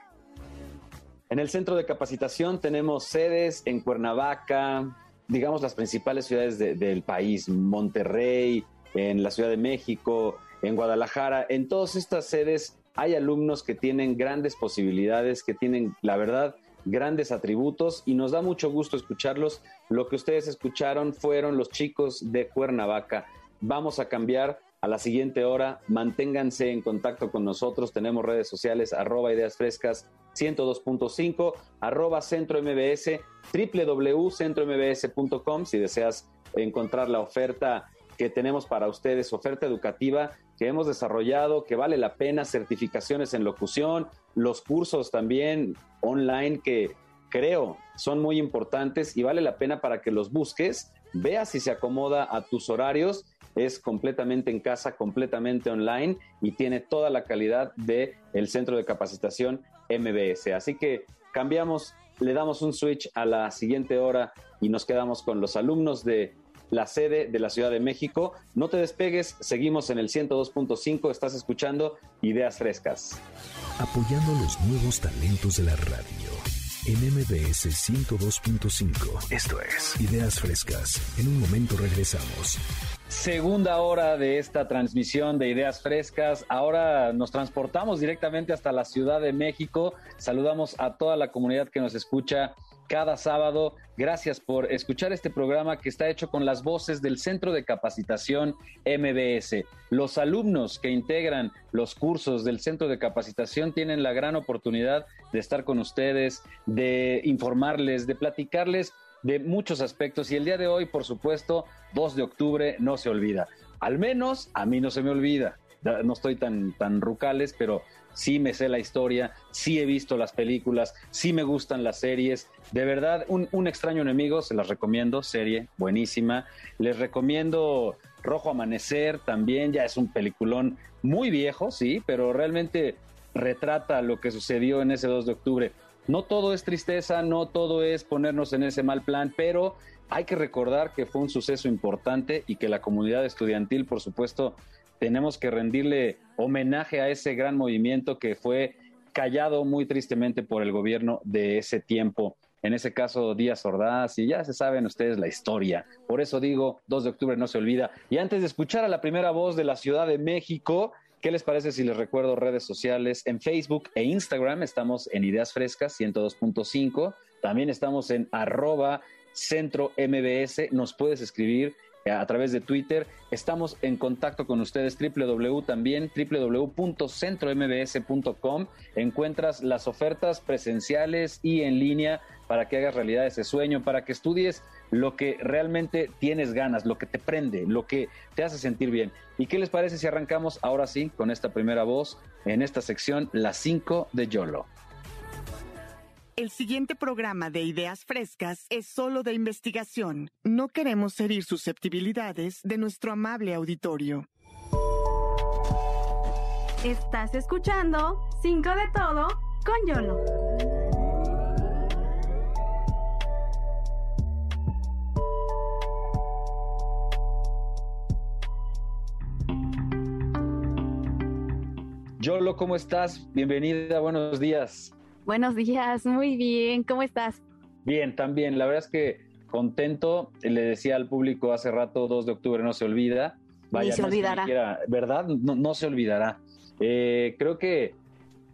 En el centro de capacitación tenemos sedes en Cuernavaca, digamos las principales ciudades del país, Monterrey, en la Ciudad de México, en Guadalajara. En todas estas sedes hay alumnos que tienen grandes posibilidades, que tienen, la verdad, grandes atributos y nos da mucho gusto escucharlos. Lo que ustedes escucharon fueron los chicos de Cuernavaca. Vamos a cambiar a la siguiente hora. Manténganse en contacto con nosotros. Tenemos redes sociales, arroba ideas frescas 102.5, arroba centro mbs, www.centrombs.com si deseas encontrar la oferta que tenemos para ustedes, oferta educativa que hemos desarrollado, que vale la pena, certificaciones en locución, los cursos también online que creo son muy importantes y vale la pena para que los busques, veas si se acomoda a tus horarios, es completamente en casa, completamente online y tiene toda la calidad de el centro de capacitación MBS. Así que cambiamos, le damos un switch a la siguiente hora y nos quedamos con los alumnos de la sede de la Ciudad de México. No te despegues, seguimos en el 102.5, estás escuchando Ideas Frescas. Apoyando los nuevos talentos de la radio. En MBS 102.5. Esto es Ideas Frescas. En un momento regresamos. Segunda hora de esta transmisión de Ideas Frescas. Ahora nos transportamos directamente hasta la Ciudad de México. Saludamos a toda la comunidad que nos escucha cada sábado. Gracias por escuchar este programa que está hecho con las voces del Centro de Capacitación MBS. Los alumnos que integran los cursos del Centro de Capacitación tienen la gran oportunidad de estar con ustedes, de informarles, de platicarles de muchos aspectos. Y el día de hoy, por supuesto, 2 de octubre, no se olvida. Al menos a mí no se me olvida. No estoy tan, tan rucales, pero sí me sé la historia, sí he visto las películas, sí me gustan las series. De verdad, un, extraño enemigo, se las recomiendo, serie buenísima. Les recomiendo Rojo Amanecer, también ya es un peliculón muy viejo, sí, pero realmente retrata lo que sucedió en ese 2 de octubre. No todo es tristeza, no todo es ponernos en ese mal plan, pero hay que recordar que fue un suceso importante y que la comunidad estudiantil, por supuesto, tenemos que rendirle homenaje a ese gran movimiento que fue callado muy tristemente por el gobierno de ese tiempo. en ese caso Díaz Ordaz, y ya se saben ustedes la historia. Por eso digo, 2 de octubre no se olvida. Y antes de escuchar a la primera voz de la Ciudad de México, ¿Qué les parece si les recuerdo redes sociales? En Facebook e Instagram estamos en Ideas Frescas 102.5. También estamos en arroba centro MBS. Nos puedes escribir a través de Twitter. Estamos en contacto con ustedes, www también, www.centrombs.com. Encuentras las ofertas presenciales y en línea para que hagas realidad ese sueño, para que estudies lo que realmente tienes ganas, lo que te prende, lo que te hace sentir bien. ¿Y qué les parece si arrancamos ahora sí con esta primera voz en esta sección, las 5 de Yolo? El siguiente programa de Ideas Frescas es solo de investigación. No queremos herir susceptibilidades de nuestro amable auditorio. Estás escuchando 5 de todo con Yolo. Yolo, ¿cómo estás? Bienvenida, buenos días. Buenos días, muy bien, ¿cómo estás? Bien, también, la verdad es que contento, le decía al público hace rato, 2 de octubre no se olvida. Vaya, se olvidará. ¿Verdad? No, se olvidará. Eh, creo que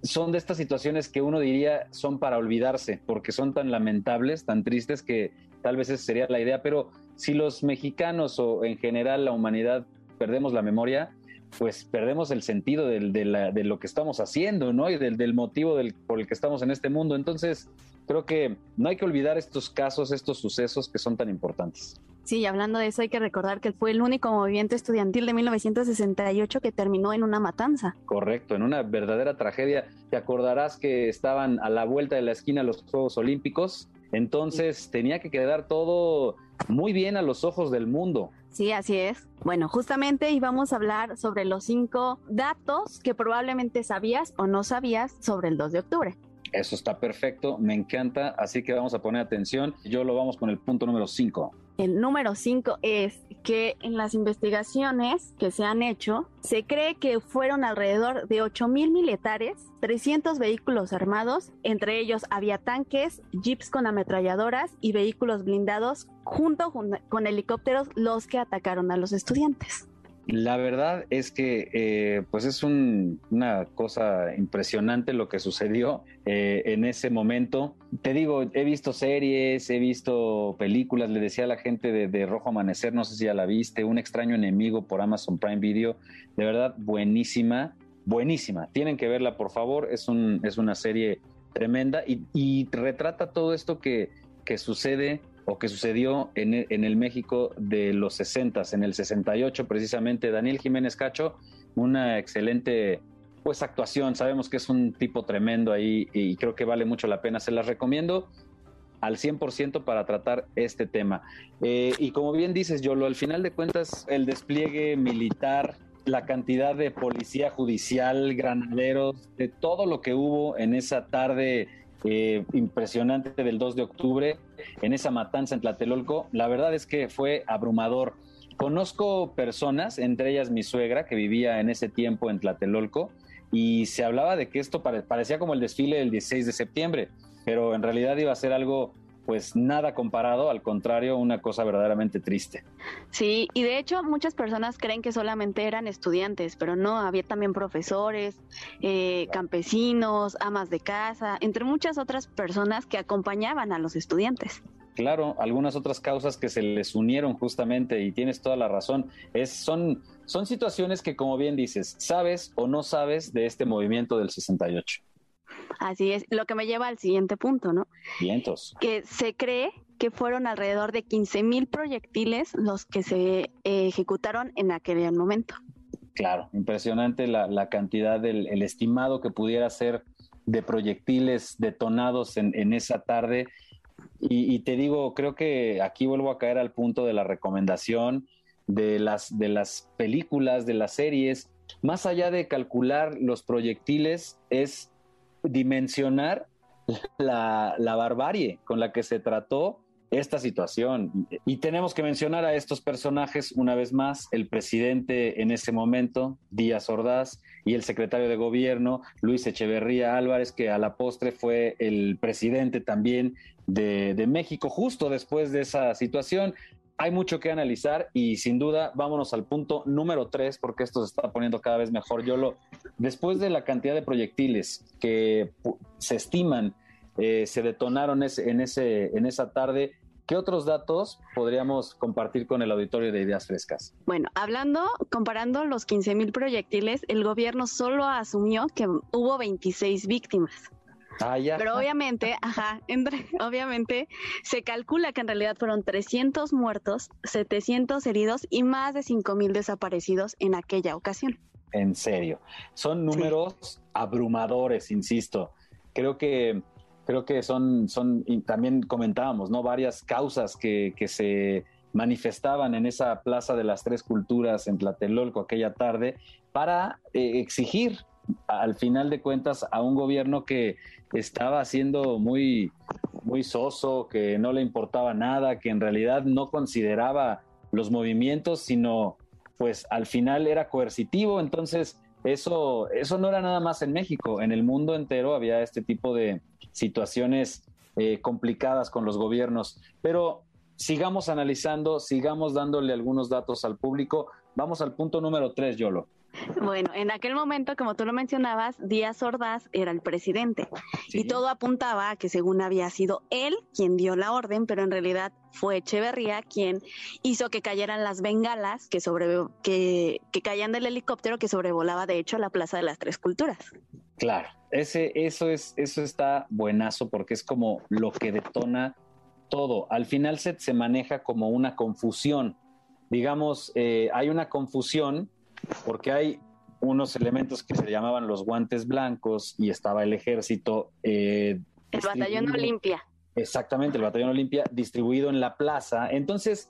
son de estas situaciones que uno diría son para olvidarse, porque son tan lamentables, tan tristes que tal vez esa sería la idea, pero si los mexicanos o en general la humanidad perdemos la memoria, pues perdemos el sentido del, de, la, de, lo que estamos haciendo, ¿no? Y del, del motivo del, por el que estamos en este mundo. Entonces, creo que no hay que olvidar estos casos, estos sucesos que son tan importantes. Sí, hablando de eso, hay que recordar que fue el único movimiento estudiantil de 1968 que terminó en una matanza. Correcto, en una verdadera tragedia. Te acordarás que estaban a la vuelta de la esquina los Juegos Olímpicos, entonces tenía que quedar todo muy bien a los ojos del mundo. Sí, así es. Bueno, justamente íbamos a hablar sobre los cinco datos que probablemente sabías o no sabías sobre el 2 de octubre. Eso está perfecto, me encanta, así que vamos a poner atención. Yo lo vamos con el punto número 5. El número 5 es que en las investigaciones que se han hecho, se cree que fueron alrededor de 8 mil militares, 300 vehículos armados, entre ellos había tanques, jeeps con ametralladoras y vehículos blindados, junto con helicópteros, los que atacaron a los estudiantes. La verdad es que eh, pues es una cosa impresionante lo que sucedió eh, en ese momento. Te digo, he visto series, he visto películas, le decía a la gente de, Rojo Amanecer, no sé si ya la viste, Un extraño enemigo por Amazon Prime Video, de verdad buenísima, buenísima. Tienen que verla, por favor, es, un, es una serie tremenda y, retrata todo esto que, que sucede o que sucedió en el, México de los 60, en el 68 precisamente. Daniel Jiménez Cacho, una excelente pues actuación, sabemos que es un tipo tremendo ahí y creo que vale mucho la pena, se las recomiendo al 100% para tratar este tema. Eh, y como bien dices, Yolo, al final de cuentas el despliegue militar, la cantidad de policía judicial, granaderos, de todo lo que hubo en esa tarde eh, impresionante del 2 de octubre en esa matanza en Tlatelolco, la verdad es que fue abrumador. Conozco personas, entre ellas mi suegra, que vivía en ese tiempo en Tlatelolco, y se hablaba de que esto parecía como el desfile del 16 de septiembre, pero en realidad iba a ser algo pues nada comparado, al contrario, una cosa verdaderamente triste. Sí, y de hecho muchas personas creen que solamente eran estudiantes, pero no, había también profesores, eh, campesinos, amas de casa, entre muchas otras personas que acompañaban a los estudiantes. Claro, algunas otras causas que se les unieron justamente y tienes toda la razón. Es, son, son situaciones que, como bien dices, sabes o no sabes de este movimiento del 68. Así es, lo que me lleva al siguiente punto, ¿no? Vientos. Que se cree que fueron alrededor de 15 mil proyectiles los que se eh, ejecutaron en aquel momento. Claro, impresionante la, cantidad del el estimado que pudiera ser de proyectiles detonados en, esa tarde. Y, y, te digo, creo que aquí vuelvo a caer al punto de la recomendación de las, de las películas, de las series. Más allá de calcular los proyectiles, es dimensionar la, barbarie con la que se trató esta situación. Y tenemos que mencionar a estos personajes una vez más, el presidente en ese momento, Díaz Ordaz, y el secretario de gobierno, Luis Echeverría Álvarez, que a la postre fue el presidente también de, de México, justo después de esa situación. Hay mucho que analizar y sin duda vámonos al punto número tres, porque esto se está poniendo cada vez mejor. Yo lo, después de la cantidad de proyectiles que se estiman eh, se detonaron en, ese, en esa tarde, ¿Qué otros datos podríamos compartir con el auditorio de Ideas Frescas? Bueno, hablando, comparando los 15 mil proyectiles, el gobierno solo asumió que hubo 26 víctimas. Ah, ya. Pero obviamente, ajá, entre, obviamente se calcula que en realidad fueron 300 muertos, 700 heridos y más de 5 mil desaparecidos en aquella ocasión. En serio, son números abrumadores, insisto. Creo que creo que son, son y también comentábamos, ¿no? Varias causas que, que se manifestaban en esa Plaza de las Tres Culturas en Tlatelolco aquella tarde para eh, exigir al final de cuentas a un gobierno que estaba siendo muy, muy soso, que no le importaba nada, que en realidad no consideraba los movimientos, sino pues al final era coercitivo, entonces eso, eso no era nada más en México, en el mundo entero había este tipo de situaciones eh, complicadas con los gobiernos. Pero sigamos analizando, sigamos dándole algunos datos al público. Vamos al punto número tres, Yolo. Bueno, en aquel momento, como tú lo mencionabas, Díaz Ordaz era el presidente y todo apuntaba a que según había sido él quien dio la orden, pero en realidad fue Echeverría quien hizo que cayeran las bengalas que, sobre, que, que caían del helicóptero que sobrevolaba de hecho la Plaza de las Tres Culturas. Claro, ese, eso, es, eso está buenazo porque es como lo que detona todo. Al final se, se maneja como una confusión. Digamos, eh, hay una confusión porque hay unos elementos que se llamaban los guantes blancos y estaba el ejército. Eh, el batallón Olimpia. Exactamente, el batallón Olimpia distribuido en la plaza. Entonces,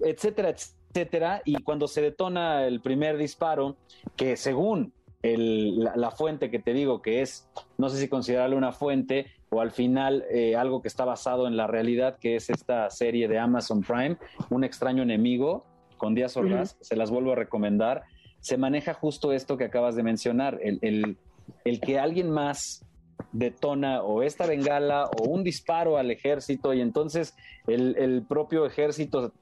etcétera, etcétera. Y cuando se detona el primer disparo, que según la, fuente que te digo, que es, no sé si considerarlo una fuente o al final eh, algo que está basado en la realidad, que es esta serie de Amazon Prime, Un extraño enemigo, con Díaz Ordaz, se las vuelvo a recomendar se maneja justo esto que acabas de mencionar, el, que alguien más detona o esta bengala o un disparo al ejército y entonces el, propio ejército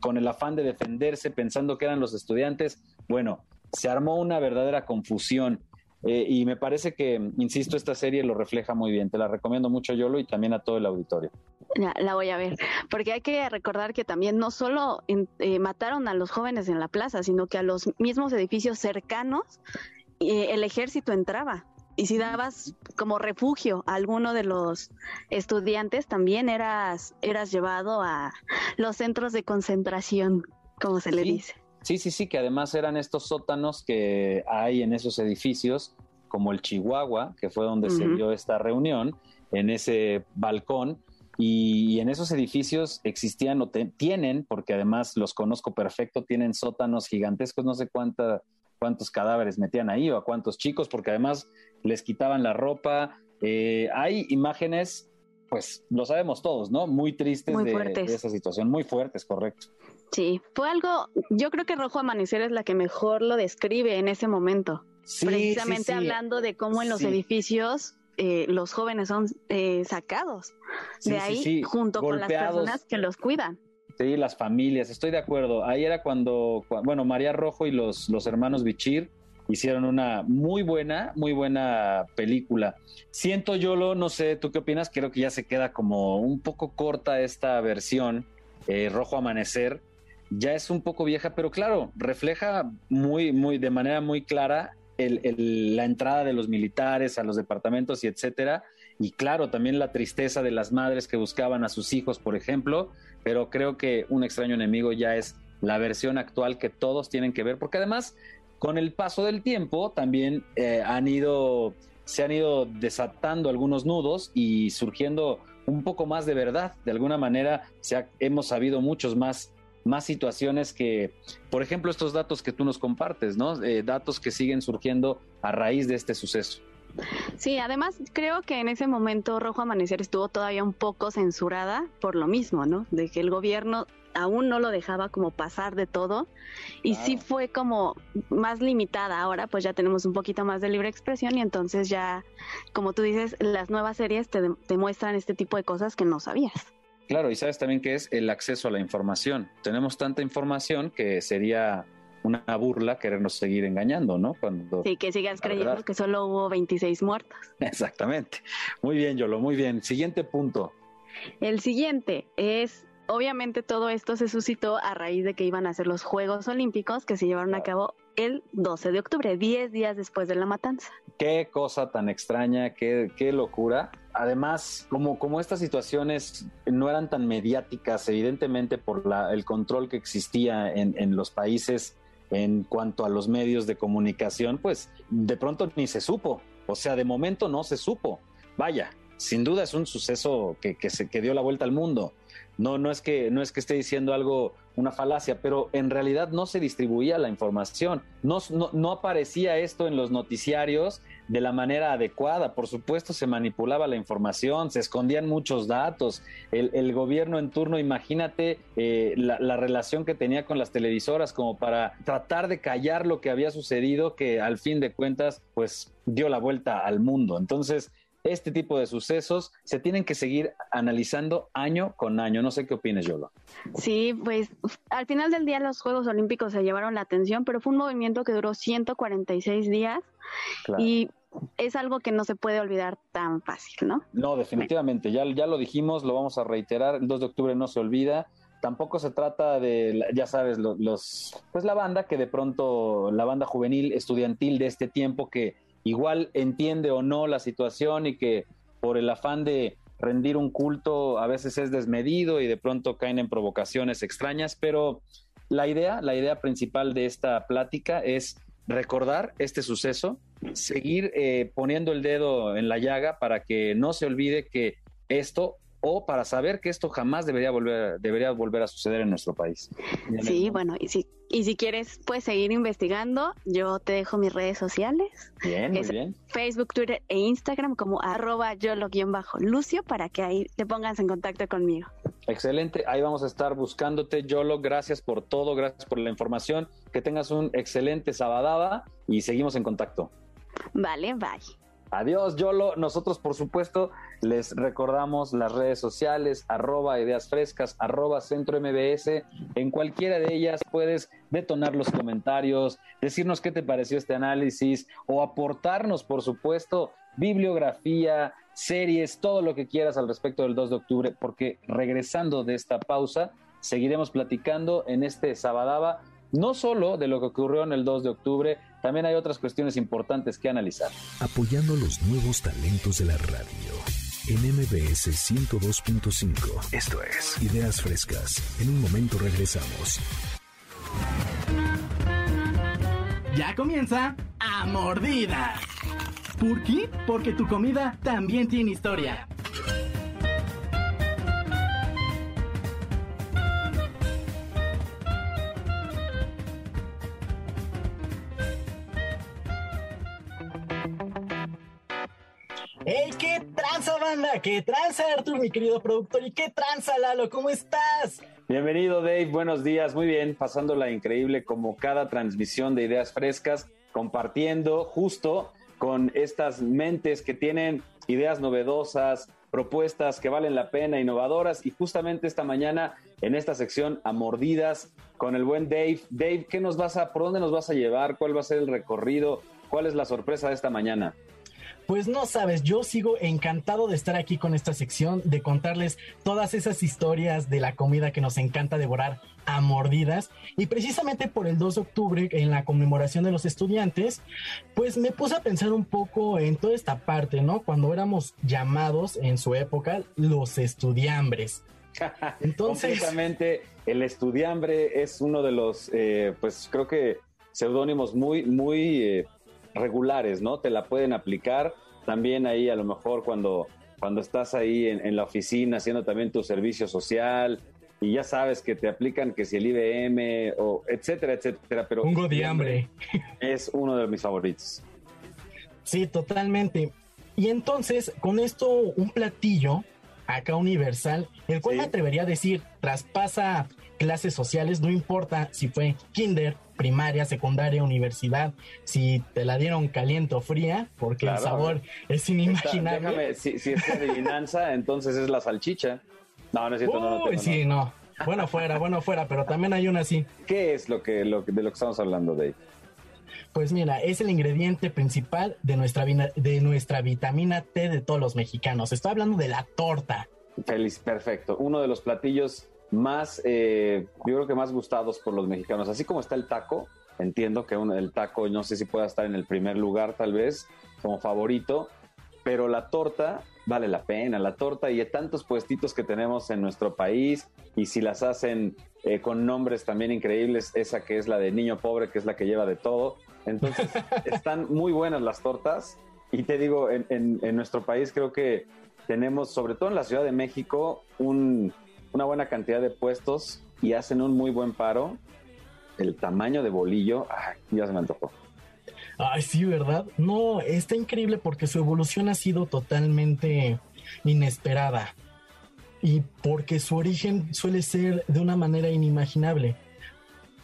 con el afán de defenderse pensando que eran los estudiantes, bueno, se armó una verdadera confusión. Eh, y me parece que, insisto, esta serie lo refleja muy bien. Te la recomiendo mucho, Yolo, y también a todo el auditorio. La, voy a ver, porque hay que recordar que también no solo eh, mataron a los jóvenes en la plaza, sino que a los mismos edificios cercanos eh, el ejército entraba. Y si dabas como refugio a alguno de los estudiantes, también eras, eras llevado a los centros de concentración, como se le dice. Sí, sí, sí, que además eran estos sótanos que hay en esos edificios, como el Chihuahua, que fue donde se dio esta reunión, en ese balcón, y, en esos edificios existían o tienen, porque además los conozco perfecto, tienen sótanos gigantescos, no sé cuánta, cuántos cadáveres metían ahí o a cuántos chicos, porque además les quitaban la ropa. Eh, hay imágenes, pues lo sabemos todos, ¿no? Muy tristes de, de, esa situación, muy fuertes, correcto. Sí, fue algo, yo creo que Rojo Amanecer es la que mejor lo describe en ese momento. Precisamente hablando de cómo en los edificios eh, los jóvenes son eh, sacados de ahí junto con las personas que los cuidan. Sí, las familias, estoy de acuerdo. Ahí era cuando, bueno, María Rojo y los, los hermanos Bichir hicieron una muy buena, muy buena película. Siento yo lo, no sé, ¿tú qué opinas? Creo que ya se queda como un poco corta esta versión, eh, Rojo Amanecer, ya es un poco vieja, pero claro, refleja muy, muy, de manera muy clara la entrada de los militares a los departamentos y etcétera. Y claro, también la tristeza de las madres que buscaban a sus hijos, por ejemplo. Pero creo que un extraño enemigo ya es la versión actual que todos tienen que ver, porque además, con el paso del tiempo, también eh, han ido, se han ido desatando algunos nudos y surgiendo un poco más de verdad. De alguna manera, hemos sabido muchos más más situaciones que, por ejemplo, estos datos que tú nos compartes, ¿no? Eh, datos que siguen surgiendo a raíz de este suceso. Sí, además creo que en ese momento Rojo Amanecer estuvo todavía un poco censurada por lo mismo, ¿no? De que el gobierno aún no lo dejaba como pasar de todo y sí fue como más limitada. Ahora pues ya tenemos un poquito más de libre expresión y entonces ya, como tú dices, las nuevas series te, te muestran este tipo de cosas que no sabías. Claro, y sabes también que es el acceso a la información. Tenemos tanta información que sería una burla querernos seguir engañando, ¿no? Cuando sí, que sigas creyendo que solo hubo 26 muertos. Exactamente. Muy bien, Yolo, muy bien. Siguiente punto. El siguiente es obviamente todo esto se suscitó a raíz de que iban a ser los Juegos Olímpicos que se llevaron a cabo el 12 de octubre, 10 días después de la matanza. Qué cosa tan extraña, qué, qué locura. Además, como, como estas situaciones no eran tan mediáticas, evidentemente por la, el control que existía en, en los países en cuanto a los medios de comunicación, pues de pronto ni se supo. O sea, de momento no se supo. Vaya, sin duda es un suceso que, que, se, que dio la vuelta al mundo. No, no es que no es que esté diciendo algo una falacia, pero en realidad no se distribuía la información, no, no, aparecía esto en los noticiarios de la manera adecuada. Por supuesto, se manipulaba la información, se escondían muchos datos. El, gobierno en turno, imagínate eh, la, la, relación que tenía con las televisoras como para tratar de callar lo que había sucedido, que al fin de cuentas, pues dio la vuelta al mundo. Entonces, este tipo de sucesos se tienen que seguir analizando año con año. No sé qué opinas, Yolo. Sí, pues al final del día los Juegos Olímpicos se llevaron la atención, pero fue un movimiento que duró 146 días y es algo que no se puede olvidar tan fácil, ¿no? No, definitivamente, ya, ya lo dijimos, lo vamos a reiterar, el 2 de octubre no se olvida. Tampoco se trata de, ya sabes, los, pues la banda que de pronto, la banda juvenil, estudiantil de este tiempo que igual entiende o no la situación y que por el afán de rendir un culto a veces es desmedido y de pronto caen en provocaciones extrañas, pero la idea, la idea principal de esta plática es recordar este suceso, seguir eh, poniendo el dedo en la llaga para que no se olvide que esto o para saber que esto jamás debería volver, debería volver a suceder en nuestro país. Sí, bueno, y si, y si quieres, puedes seguir investigando. Yo te dejo mis redes sociales. Bien, muy bien. Facebook, Twitter e Instagram como arroba yolo-lucio para que ahí te pongas en contacto conmigo. Excelente, ahí vamos a estar buscándote, Yolo. Gracias por todo, gracias por la información. Que tengas un excelente sabadaba y seguimos en contacto. Vale, bye. Adiós, Yolo. Nosotros, por supuesto, les recordamos las redes sociales, arroba ideas frescas, arroba centro MBS. En cualquiera de ellas puedes detonar los comentarios, decirnos qué te pareció este análisis o aportarnos, por supuesto, bibliografía, series, todo lo que quieras al respecto del 2 de octubre, porque regresando de esta pausa, seguiremos platicando en este Sabadaba no solo de lo que ocurrió en el 2 de octubre, también hay otras cuestiones importantes que analizar. Apoyando los nuevos talentos de la radio. En MBS 102.5. Esto es Ideas Frescas. En un momento regresamos. Ya comienza a mordida. ¿Por qué? Porque tu comida también tiene historia. ¡Ey, qué tranza, banda! ¡Qué tranza, Artur, mi querido productor! ¿Y qué tranza, Lalo? ¿Cómo estás? Bienvenido, Dave. Buenos días. Muy bien, pasándola increíble como cada transmisión de ideas frescas, compartiendo justo con estas mentes que tienen ideas novedosas, propuestas que valen la pena, innovadoras. Y justamente esta mañana, en esta sección, a mordidas, con el buen Dave. Dave, ¿qué nos vas a, por dónde nos vas a llevar? ¿Cuál va a ser el recorrido? ¿Cuál es la sorpresa de esta mañana? Pues no sabes, yo sigo encantado de estar aquí con esta sección, de contarles todas esas historias de la comida que nos encanta devorar a mordidas. Y precisamente por el 2 de octubre, en la conmemoración de los estudiantes, pues me puse a pensar un poco en toda esta parte, ¿no? Cuando éramos llamados en su época los estudiambres. Entonces, el estudiambre es uno de los, eh, pues creo que seudónimos muy, muy eh, regulares, ¿no? Te la pueden aplicar también ahí a lo mejor cuando, cuando estás ahí en, la oficina haciendo también tu servicio social y ya sabes que te aplican que si el IBM o etcétera, etcétera, pero... Un de hambre. Es uno de mis favoritos. Sí, totalmente. Y entonces, con esto, un platillo acá universal, el cual me atrevería a decir, traspasa clases sociales, no importa si fue kinder, primaria, secundaria, universidad, si te la dieron caliente o fría, porque el sabor es inimaginable. déjame, si, si es adivinanza, entonces es la salchicha. No, no es cierto, no, no, sí, no. Bueno fuera, bueno fuera, pero también hay una así. ¿Qué es lo que, lo, de lo que estamos hablando, Dave? Pues mira, es el ingrediente principal de nuestra, de nuestra vitamina T de todos los mexicanos. Estoy hablando de la torta. Feliz, perfecto. Uno de los platillos más, eh, yo creo que más gustados por los mexicanos. Así como está el taco, entiendo que el taco, no sé si pueda estar en el primer lugar tal vez como favorito, pero la torta vale la pena, la torta y tantos puestitos que tenemos en nuestro país y si las hacen eh, con nombres también increíbles, esa que es la de niño pobre, que es la que lleva de todo. Entonces, están muy buenas las tortas y te digo, en, nuestro país creo que tenemos, sobre todo en la Ciudad de México, una buena cantidad de puestos y hacen un muy buen paro. El tamaño de bolillo, ya se me antojó. Ay, sí, ¿verdad? No, está increíble porque su evolución ha sido totalmente inesperada y porque su origen suele ser de una manera inimaginable.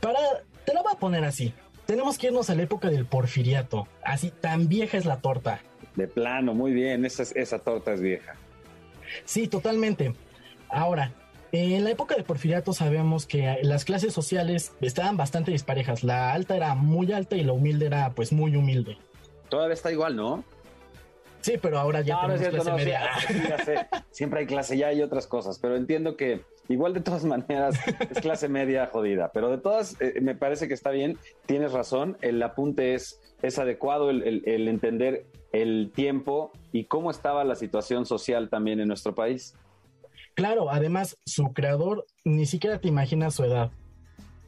Para, te la voy a poner así. Tenemos que irnos a la época del porfiriato. Así, tan vieja es la torta. De plano, muy bien, esa, esa torta es vieja. Sí, totalmente. Ahora, en la época del porfiriato sabemos que las clases sociales estaban bastante disparejas. La alta era muy alta y la humilde era pues muy humilde. Todavía está igual, ¿no? Sí, pero ahora ya tenemos clase media. Siempre hay clase, ya hay otras cosas, pero entiendo que igual de todas maneras es clase media jodida, pero de todas eh, me parece que está bien, tienes razón, el apunte es, es adecuado, el, el entender el tiempo y cómo estaba la situación social también en nuestro país. Claro, además, su creador ni siquiera te imaginas su edad.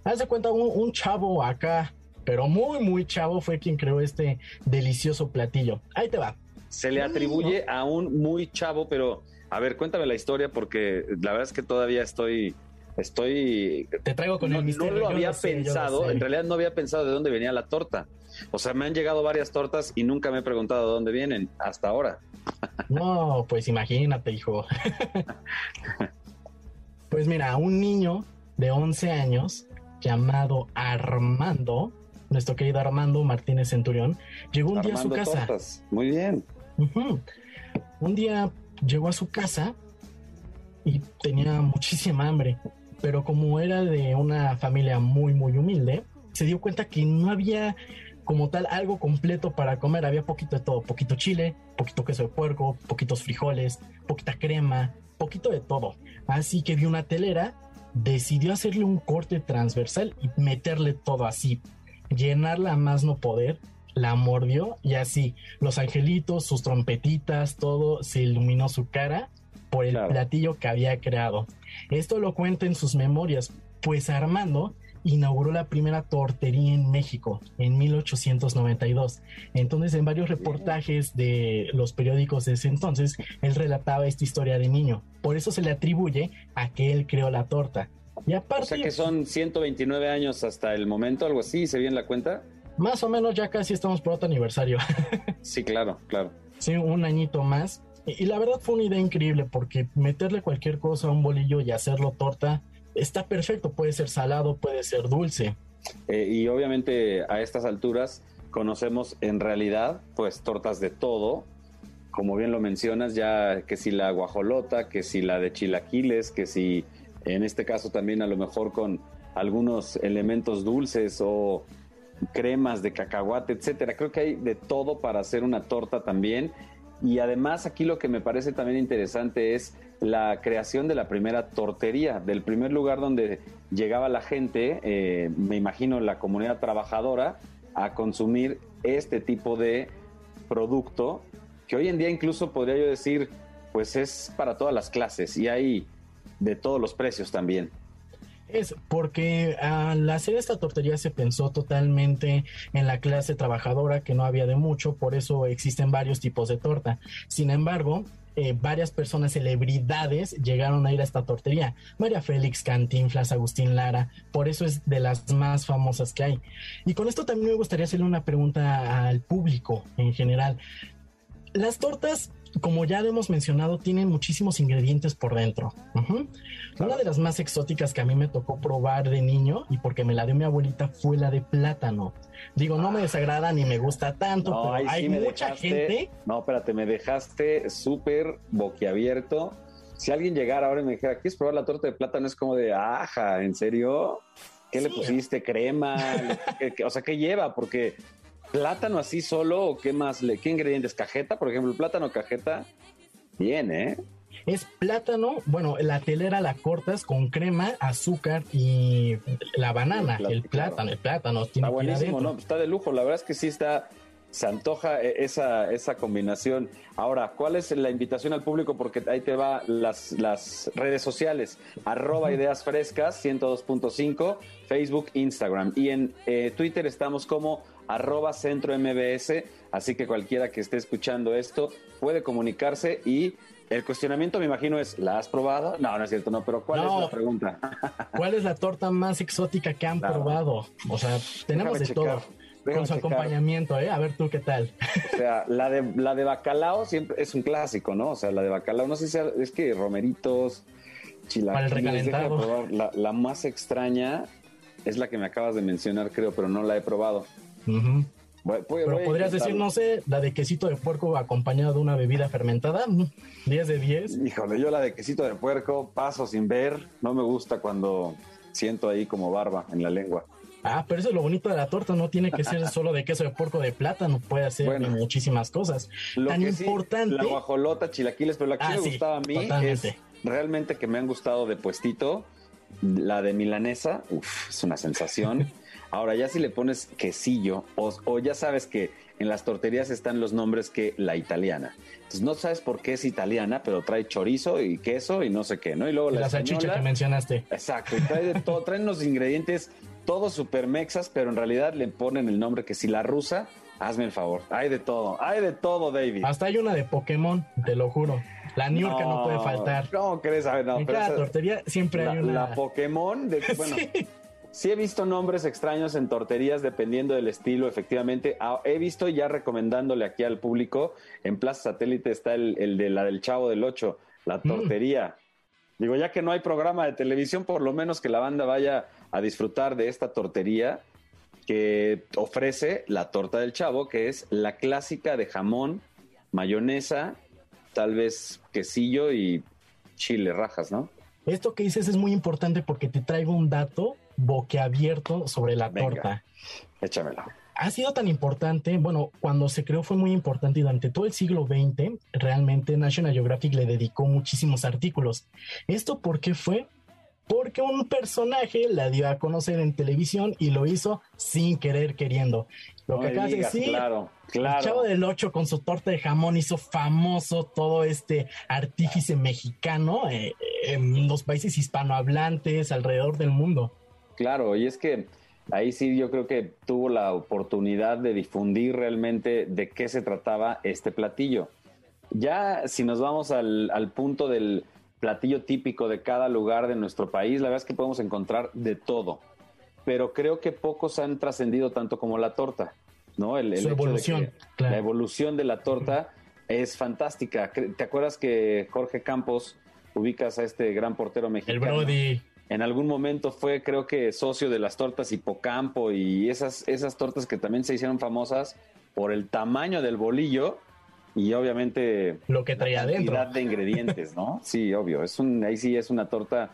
Haz de cuenta, un, chavo acá, pero muy, muy chavo, fue quien creó este delicioso platillo. Ahí te va. Se le atribuye a un muy chavo, pero a ver, cuéntame la historia porque la verdad es que todavía estoy estoy te traigo con no, el misterio. No lo había pensado, en realidad no había pensado de dónde venía la torta. O sea, me han llegado varias tortas y nunca me he preguntado de dónde vienen hasta ahora. No, pues imagínate, hijo. Pues mira, un niño de 11 años llamado Armando, nuestro querido Armando Martínez Centurión, llegó un día a su casa. Muy bien. Un día llegó a su casa y tenía muchísima hambre, pero como era de una familia muy, muy humilde, se dio cuenta que no había como tal algo completo para comer. Había poquito de todo, poquito chile, poquito queso de puerco, poquitos frijoles, poquita crema, poquito de todo. Así que vio una telera, decidió hacerle un corte transversal y meterle todo así, llenarla a más no poder. La mordió y así los angelitos, sus trompetitas, todo se iluminó su cara por el platillo que había creado. Esto lo cuenta en sus memorias, pues Armando inauguró la primera tortería en México en 1892. Entonces, en varios reportajes de los periódicos de ese entonces, él relataba esta historia de niño. Por eso se le atribuye a que él creó la torta. Y aparte, o sea que son 129 años hasta el momento, algo así, ¿se viene la cuenta? Más o menos ya casi estamos por otro aniversario. sí, claro, claro. Sí, un añito más. Y la verdad fue una idea increíble porque meterle cualquier cosa a un bolillo y hacerlo torta, está perfecto, puede ser salado, puede ser dulce. Eh, y obviamente a estas alturas conocemos en realidad pues tortas de todo, como bien lo mencionas, ya que si la guajolota, que si la de chilaquiles, que si en este caso también a lo mejor con algunos elementos dulces o cremas de cacahuate, etcétera. Creo que hay de todo para hacer una torta también. Y además aquí lo que me parece también interesante es la creación de la primera tortería, del primer lugar donde llegaba la gente, eh, me imagino la comunidad trabajadora, a consumir este tipo de producto, que hoy en día incluso podría yo decir, pues es para todas las clases y hay de todos los precios también. Es porque al hacer esta tortería se pensó totalmente en la clase trabajadora, que no había de mucho, por eso existen varios tipos de torta. Sin embargo, eh, varias personas, celebridades, llegaron a ir a esta tortería. María Félix, Cantinflas, Agustín Lara, por eso es de las más famosas que hay. Y con esto también me gustaría hacerle una pregunta al público en general. Las tortas como ya hemos mencionado, tienen muchísimos ingredientes por dentro. Una de las más exóticas que a mí me tocó probar de niño y porque me la dio mi abuelita fue la de plátano. Digo, no me desagrada ni me gusta tanto, pero hay mucha gente. No, espérate, me dejaste súper boquiabierto. Si alguien llegara ahora y me dijera, ¿quieres probar la torta de plátano? Es como de, aja, ¿en serio? ¿Qué le pusiste? ¿Crema? o sea, ¿qué lleva? Porque ¿Plátano así solo o qué más? Le, ¿Qué ingredientes? ¿Cajeta? Por ejemplo, plátano cajeta. Bien, ¿eh? Es plátano, bueno, la telera la cortas con crema, azúcar y la banana, el, plátano, el plátano. Está buenísimo, ¿no? Está de lujo, la verdad es que sí está, se antoja e, esa, esa combinación. Ahora, ¿cuál es la invitación al público? Porque ahí te va las, las redes sociales, arroba ideas frescas, 102.5, Facebook, Instagram. Y en eh, Twitter estamos como arroba centro MBS, así que cualquiera que esté escuchando esto puede comunicarse y el cuestionamiento me imagino es, ¿la has probado? No, no es cierto, no, pero ¿cuál es la pregunta? ¿Cuál es la torta más exótica que han probado? O sea, tenemos de todo. con su acompañamiento, ¿eh? A ver tú qué tal. O sea, la de, la de bacalao siempre es un clásico, ¿no? O sea, la de bacalao, no sé si es que romeritos, chilaquiles. La, la más extraña es la que me acabas de mencionar, creo, pero no la he probado. Pero podrías decir, no sé, la de quesito de puerco acompañado de una bebida fermentada, 10 de 10. Híjole, yo la de quesito de puerco paso sin ver, no me gusta cuando siento ahí como barba en la lengua. Ah, pero eso es lo bonito de la torta, no tiene que ser solo de queso de puerco de plátano, puede hacer muchísimas cosas. Lo Tan importante. la guajolota, chilaquiles, pero la que ah, me gustaba a mí es realmente que me han gustado de puestito. La de milanesa, uff, es una sensación. Ahora, ya si le pones quesillo, o, ya sabes que en las torterías están los nombres que la italiana. Entonces no sabes por qué es italiana, pero trae chorizo y queso y no sé qué, ¿no? Y luego la, salchicha que mencionaste. Exacto, y trae de todo, traen los ingredientes todos super mexas, pero en realidad le ponen el nombre que si la rusa, hazme el favor. Hay de todo, hay de todo, David. Hasta hay una de Pokémon, te lo juro. La Niurka no, puede faltar. ¿Cómo crees? A ver, no, en cada tortería siempre hay una. La Pokémon, de, bueno, Sí he visto nombres extraños en torterías dependiendo del estilo, efectivamente. Ah, he visto ya recomendándole aquí al público, en Plaza Satélite está el, de la del Chavo del Ocho, la mm. tortería. Digo, ya que no hay programa de televisión, por lo menos que la banda vaya a disfrutar de esta tortería que ofrece la torta del Chavo, que es la clásica de jamón, mayonesa, tal vez quesillo y chile rajas, ¿no? Esto que dices es muy importante porque te traigo un dato boquiabierto sobre la torta. Échamelo. Ha sido tan importante, bueno, cuando se creó fue muy importante y durante todo el siglo XX realmente National Geographic le dedicó muchísimos artículos. ¿Esto por qué fue? Porque un personaje la dio a conocer en televisión y lo hizo sin querer queriendo. Lo que acabas de decir, claro, claro. el Chavo del Ocho con su torta de jamón hizo famoso todo este artífice mexicano eh, en los países hispanohablantes alrededor del mundo. Claro, y es que ahí sí yo creo que tuvo la oportunidad de difundir realmente de qué se trataba este platillo. Ya si nos vamos al, punto del platillo típico de cada lugar de nuestro país, la verdad es que podemos encontrar de todo, pero creo que pocos han trascendido tanto como la torta, ¿no? El, evolución, La evolución de la torta es fantástica. ¿Te acuerdas que Jorge Campos ubicas a este gran portero mexicano? El Brody en algún momento fue, creo que, socio de las tortas Hipocampo y esas, esas tortas que también se hicieron famosas por el tamaño del bolillo y obviamente lo que traía la cantidad de ingredientes, ¿no? sí, obvio, es un, ahí sí es una torta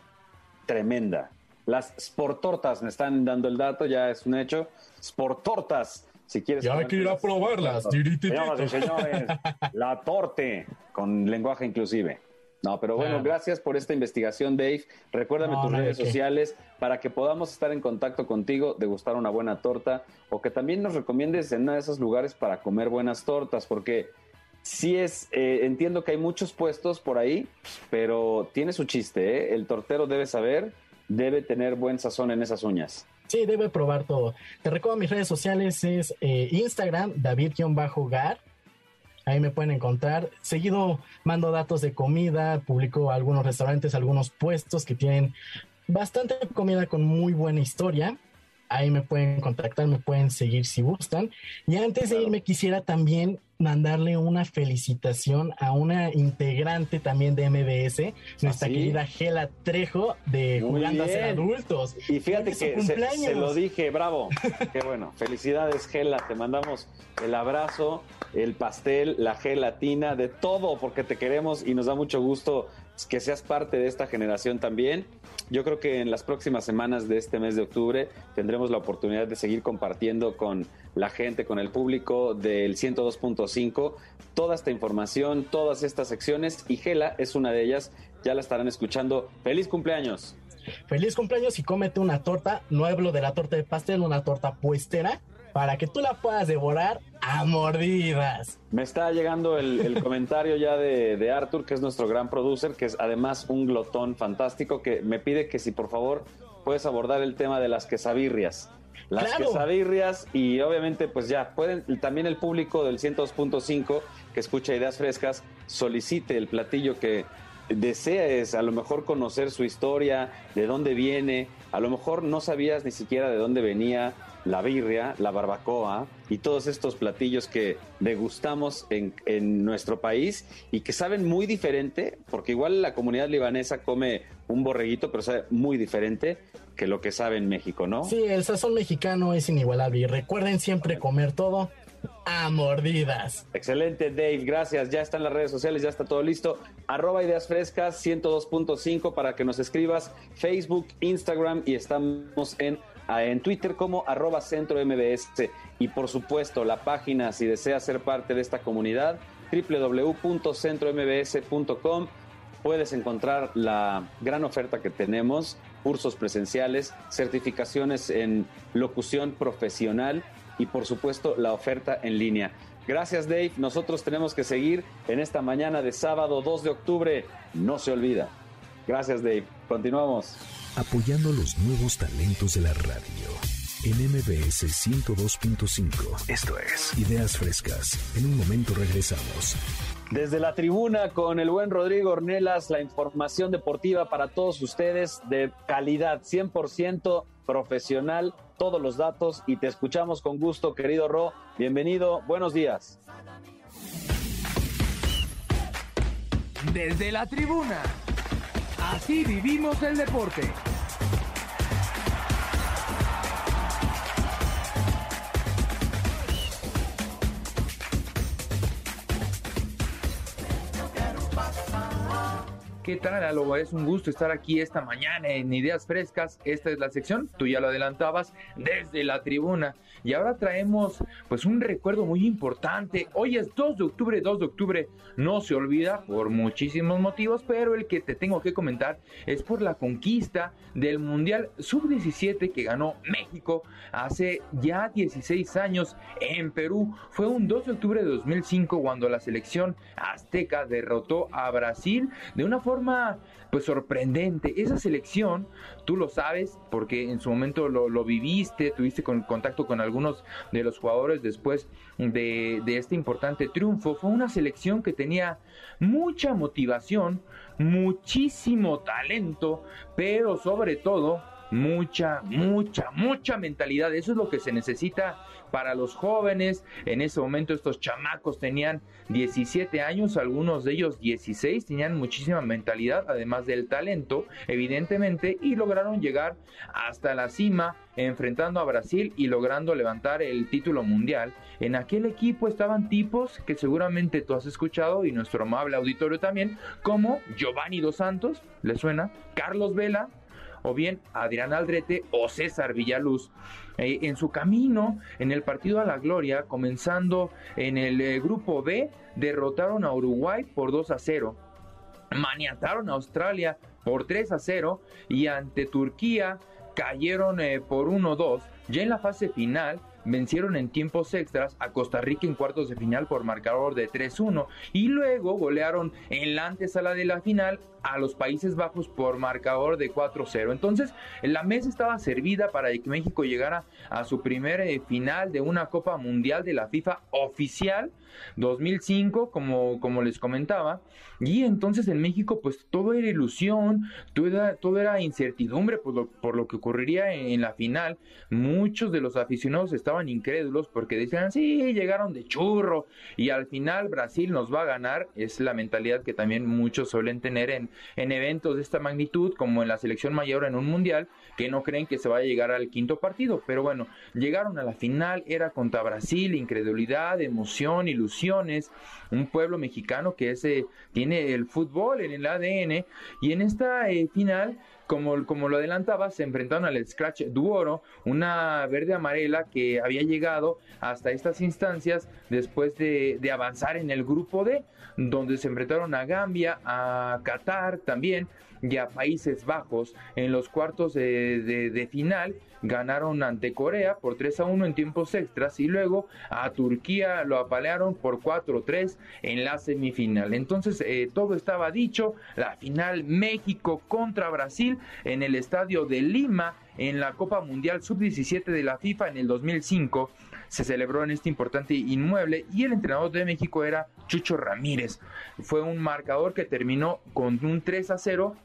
tremenda. Las sportortas me están dando el dato, ya es un hecho. Sportortas, si quieres. Ya hay que ir a probarlas. señores, la torte con lenguaje inclusive. No, pero bueno, gracias por esta investigación, Dave. Recuérdame tus redes sociales para que podamos estar en contacto contigo, degustar una buena torta o que también nos recomiendes en uno de esos lugares para comer buenas tortas, porque sí es, eh, entiendo que hay muchos puestos por ahí, pero tiene su chiste, ¿eh? El tortero debe saber debe tener buen sazón en esas uñas. Sí, debe probar todo. Te recuerdo mis redes sociales es eh, Instagram, David-Gar. Ahí me pueden encontrar. Seguido mando datos de comida, publico algunos restaurantes, algunos puestos que tienen bastante comida con muy buena historia. Ahí me pueden contactar, me pueden seguir si gustan. Y antes de irme quisiera también mandarle una felicitación a una integrante también de MBS, nuestra querida Gela Trejo de Jugando a ser adultos. Y fíjate que se, se, lo dije, bravo. Qué bueno. Felicidades, Gela. Te mandamos el abrazo, el pastel, la gelatina, de todo, porque te queremos y nos da mucho gusto que seas parte de esta generación también. Yo creo que en las próximas semanas de este mes de octubre tendremos la oportunidad de seguir compartiendo con la gente, con el público del 102.5 toda esta información, todas estas secciones y Gela es una de ellas. Ya la estarán escuchando. ¡Feliz cumpleaños! Feliz cumpleaños y cómete una torta. No hablo de la torta de pastel, una torta puestera para que tú la puedas devorar a mordidas. Me está llegando el, comentario ya de, de, Arthur, que es nuestro gran producer, que es además un glotón fantástico, que me pide que si por favor puedes abordar el tema de las quesabirrias. Las quesabirrias y obviamente pues ya pueden, también el público del 102.5 que escucha ideas frescas solicite el platillo que desea es a lo mejor conocer su historia, de dónde viene, a lo mejor no sabías ni siquiera de dónde venía, la birria, la barbacoa y todos estos platillos que degustamos en, en, nuestro país y que saben muy diferente, porque igual la comunidad libanesa come un borreguito, pero sabe muy diferente que lo que sabe en México, ¿no? Sí, el sazón mexicano es inigualable y recuerden siempre comer todo a mordidas. Excelente, Dave. Gracias. Ya están las redes sociales, ya está todo listo. Arroba Ideas Frescas 102.5 para que nos escribas. Facebook, Instagram y estamos en en Twitter como arroba centro MBS y por supuesto la página si deseas ser parte de esta comunidad www.centrombs.com puedes encontrar la gran oferta que tenemos, cursos presenciales, certificaciones en locución profesional y por supuesto la oferta en línea. Gracias Dave, nosotros tenemos que seguir en esta mañana de sábado 2 de octubre, no se olvida. Gracias Dave, continuamos apoyando los nuevos talentos de la radio. En MBS 102.5. Esto es Ideas Frescas. En un momento regresamos. Desde la tribuna con el buen Rodrigo Ornelas, la información deportiva para todos ustedes de calidad, 100% profesional, todos los datos y te escuchamos con gusto, querido Ro. Bienvenido, buenos días. Desde la tribuna Así vivimos el deporte. ¿Qué tal, Aloba? Es un gusto estar aquí esta mañana en Ideas Frescas. Esta es la sección, tú ya lo adelantabas, desde la tribuna. Y ahora traemos pues un recuerdo muy importante. Hoy es 2 de octubre, 2 de octubre no se olvida por muchísimos motivos, pero el que te tengo que comentar es por la conquista del Mundial Sub-17 que ganó México hace ya 16 años en Perú. Fue un 2 de octubre de 2005 cuando la selección azteca derrotó a Brasil de una forma pues sorprendente. Esa selección, tú lo sabes, porque en su momento lo, viviste, tuviste con, contacto con algunos de los jugadores después de, de este importante triunfo. Fue una selección que tenía mucha motivación, muchísimo talento, pero sobre todo mucha, mucha, mucha mentalidad. Eso es lo que se necesita para los jóvenes. En ese momento estos chamacos tenían 17 años, algunos de ellos 16, tenían muchísima mentalidad, además del talento, evidentemente, y lograron llegar hasta la cima enfrentando a Brasil y logrando levantar el título mundial. En aquel equipo estaban tipos que seguramente tú has escuchado y nuestro amable auditorio también, como Giovanni Dos Santos, ¿le suena? Carlos Vela, o bien Adrián Aldrete o César Villaluz. Eh, en su camino en el partido a la gloria, comenzando en el eh, grupo B, derrotaron a Uruguay por 2 a 0, maniataron a Australia por 3 a 0 y ante Turquía cayeron eh, por 1-2. Ya en la fase final vencieron en tiempos extras a Costa Rica en cuartos de final por marcador de 3-1 y luego golearon en la antesala de la final a los Países Bajos por marcador de 4-0. Entonces, la mesa estaba servida para que México llegara a su primer eh, final de una Copa Mundial de la FIFA oficial 2005, como, como les comentaba. Y entonces en México, pues todo era ilusión, todo era, todo era incertidumbre por lo, por lo que ocurriría en, la final. Muchos de los aficionados estaban incrédulos porque decían, sí, llegaron de churro y al final Brasil nos va a ganar. Es la mentalidad que también muchos suelen tener en, en eventos de esta magnitud, como en la selección mayor en un mundial, que no creen que se va a llegar al quinto partido. Pero bueno, llegaron a la final, era contra Brasil, incredulidad, emoción, ilusiones, un pueblo mexicano que ese, tiene el fútbol en el ADN y en esta eh, final como, como, lo adelantaba, se enfrentaron al Scratch Duoro, una verde amarela que había llegado hasta estas instancias después de, de, avanzar en el grupo D, donde se enfrentaron a Gambia, a Qatar también y a Países Bajos en los cuartos de, de, final ganaron ante Corea por 3 a 1 en tiempos extras y luego a Turquía lo apalearon por 4 a 3 en la semifinal. Entonces eh, todo estaba dicho, la final México contra Brasil en el estadio de Lima en la Copa Mundial Sub-17 de la FIFA en el 2005 se celebró en este importante inmueble y el entrenador de México era Chucho Ramírez. Fue un marcador que terminó con un 3 a 0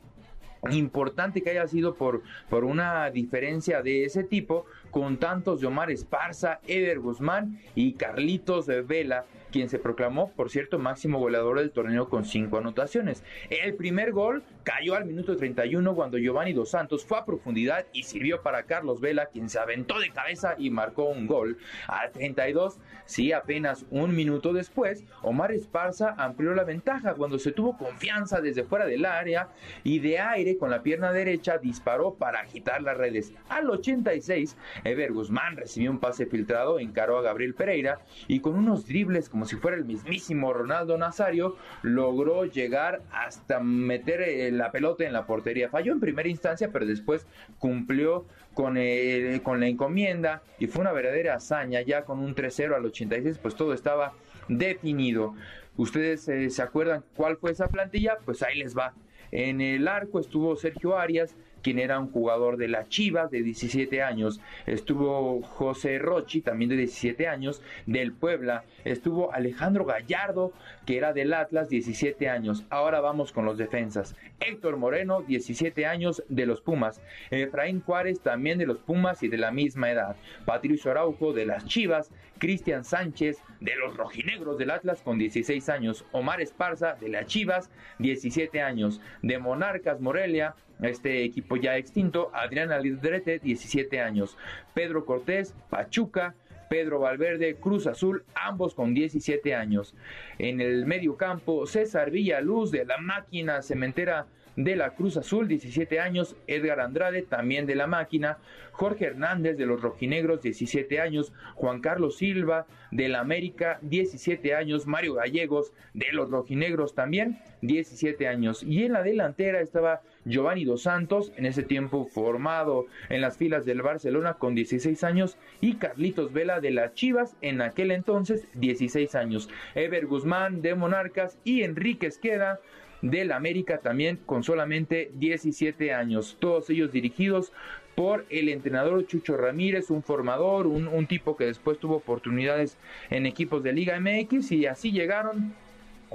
importante que haya sido por, por una diferencia de ese tipo, con tantos de Omar Esparza, Eder Guzmán y Carlitos Vela quien se proclamó, por cierto, máximo goleador del torneo con cinco anotaciones. El primer gol cayó al minuto 31 cuando Giovanni Dos Santos fue a profundidad y sirvió para Carlos Vela, quien se aventó de cabeza y marcó un gol. Al 32, sí, apenas un minuto después, Omar Esparza amplió la ventaja cuando se tuvo confianza desde fuera del área y de aire con la pierna derecha disparó para agitar las redes. Al 86, Ever Guzmán recibió un pase filtrado, encaró a Gabriel Pereira y con unos dribles como si fuera el mismísimo Ronaldo Nazario, logró llegar hasta meter eh, la pelota en la portería. Falló en primera instancia, pero después cumplió con, eh, con la encomienda y fue una verdadera hazaña. Ya con un 3-0 al 86, pues todo estaba definido. ¿Ustedes eh, se acuerdan cuál fue esa plantilla? Pues ahí les va. En el arco estuvo Sergio Arias, quien era un jugador de la Chivas de 17 años. Estuvo José Rochi, también de 17 años, del Puebla. Estuvo Alejandro Gallardo, que era del Atlas, 17 años. Ahora vamos con los defensas. Héctor Moreno, 17 años, de los Pumas. Efraín Juárez, también de los Pumas y de la misma edad. Patricio Araujo, de las Chivas. Cristian Sánchez, de los Rojinegros del Atlas, con 16 años. Omar Esparza, de las Chivas, 17 años. De Monarcas Morelia, este equipo ya extinto, Adrián Aldrete, 17 años, Pedro Cortés, Pachuca, Pedro Valverde, Cruz Azul, ambos con 17 años. En el medio campo, César Villaluz de la máquina cementera de la Cruz Azul, 17 años, Edgar Andrade, también de la máquina, Jorge Hernández de los Rojinegros, 17 años, Juan Carlos Silva de la América, 17 años, Mario Gallegos de los Rojinegros también, 17 años. Y en la delantera estaba Giovanni Dos Santos, en ese tiempo formado en las filas del Barcelona con 16 años, y Carlitos Vela de las Chivas, en aquel entonces 16 años. Ever Guzmán de Monarcas y Enrique Esqueda del América también con solamente 17 años. Todos ellos dirigidos por el entrenador Chucho Ramírez, un formador, un, un tipo que después tuvo oportunidades en equipos de Liga MX y así llegaron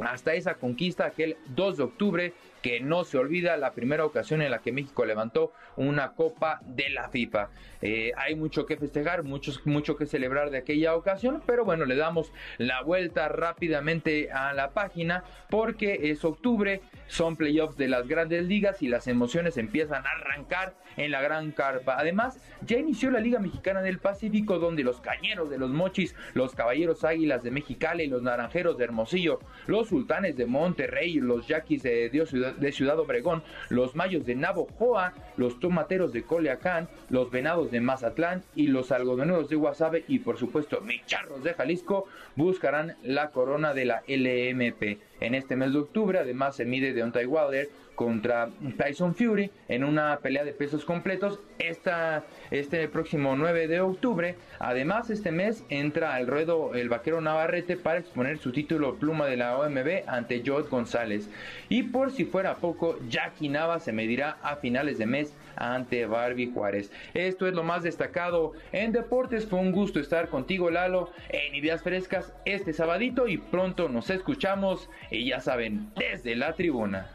hasta esa conquista aquel 2 de octubre que no se olvida la primera ocasión en la que México levantó una copa de la FIFA. Eh, hay mucho que festejar, mucho, que celebrar de aquella ocasión, pero bueno, le damos la vuelta rápidamente a la página porque es octubre, son playoffs de las grandes ligas y las emociones empiezan a arrancar en la gran carpa. Además, ya inició la Liga Mexicana del Pacífico donde los cañeros de los Mochis, los Caballeros Águilas de Mexicali, los Naranjeros de Hermosillo, los Sultanes de Monterrey, los Yaquis de Dios Ciudad de Ciudad Obregón, los Mayos de Navojoa, los Tomateros de Coleacán, los Venados de Mazatlán y los Algodoneros de Guasave y por supuesto Micharros de Jalisco buscarán la corona de la LMP. en este mes de octubre. Además, se mide Deontay Wilder contra Tyson Fury en una pelea de pesos completos esta, este próximo 9 de octubre. Además, este mes entra al ruedo el vaquero Navarrete para exponer su título pluma de la OMB ante Joe González. Y por si fuera poco, Jackie Nava se medirá a finales de mes ante Barbie Juárez. Esto es lo más destacado en deportes. Fue un gusto estar contigo, Lalo, en Ideas Frescas este sabadito y pronto nos escuchamos y ya saben, desde la tribuna.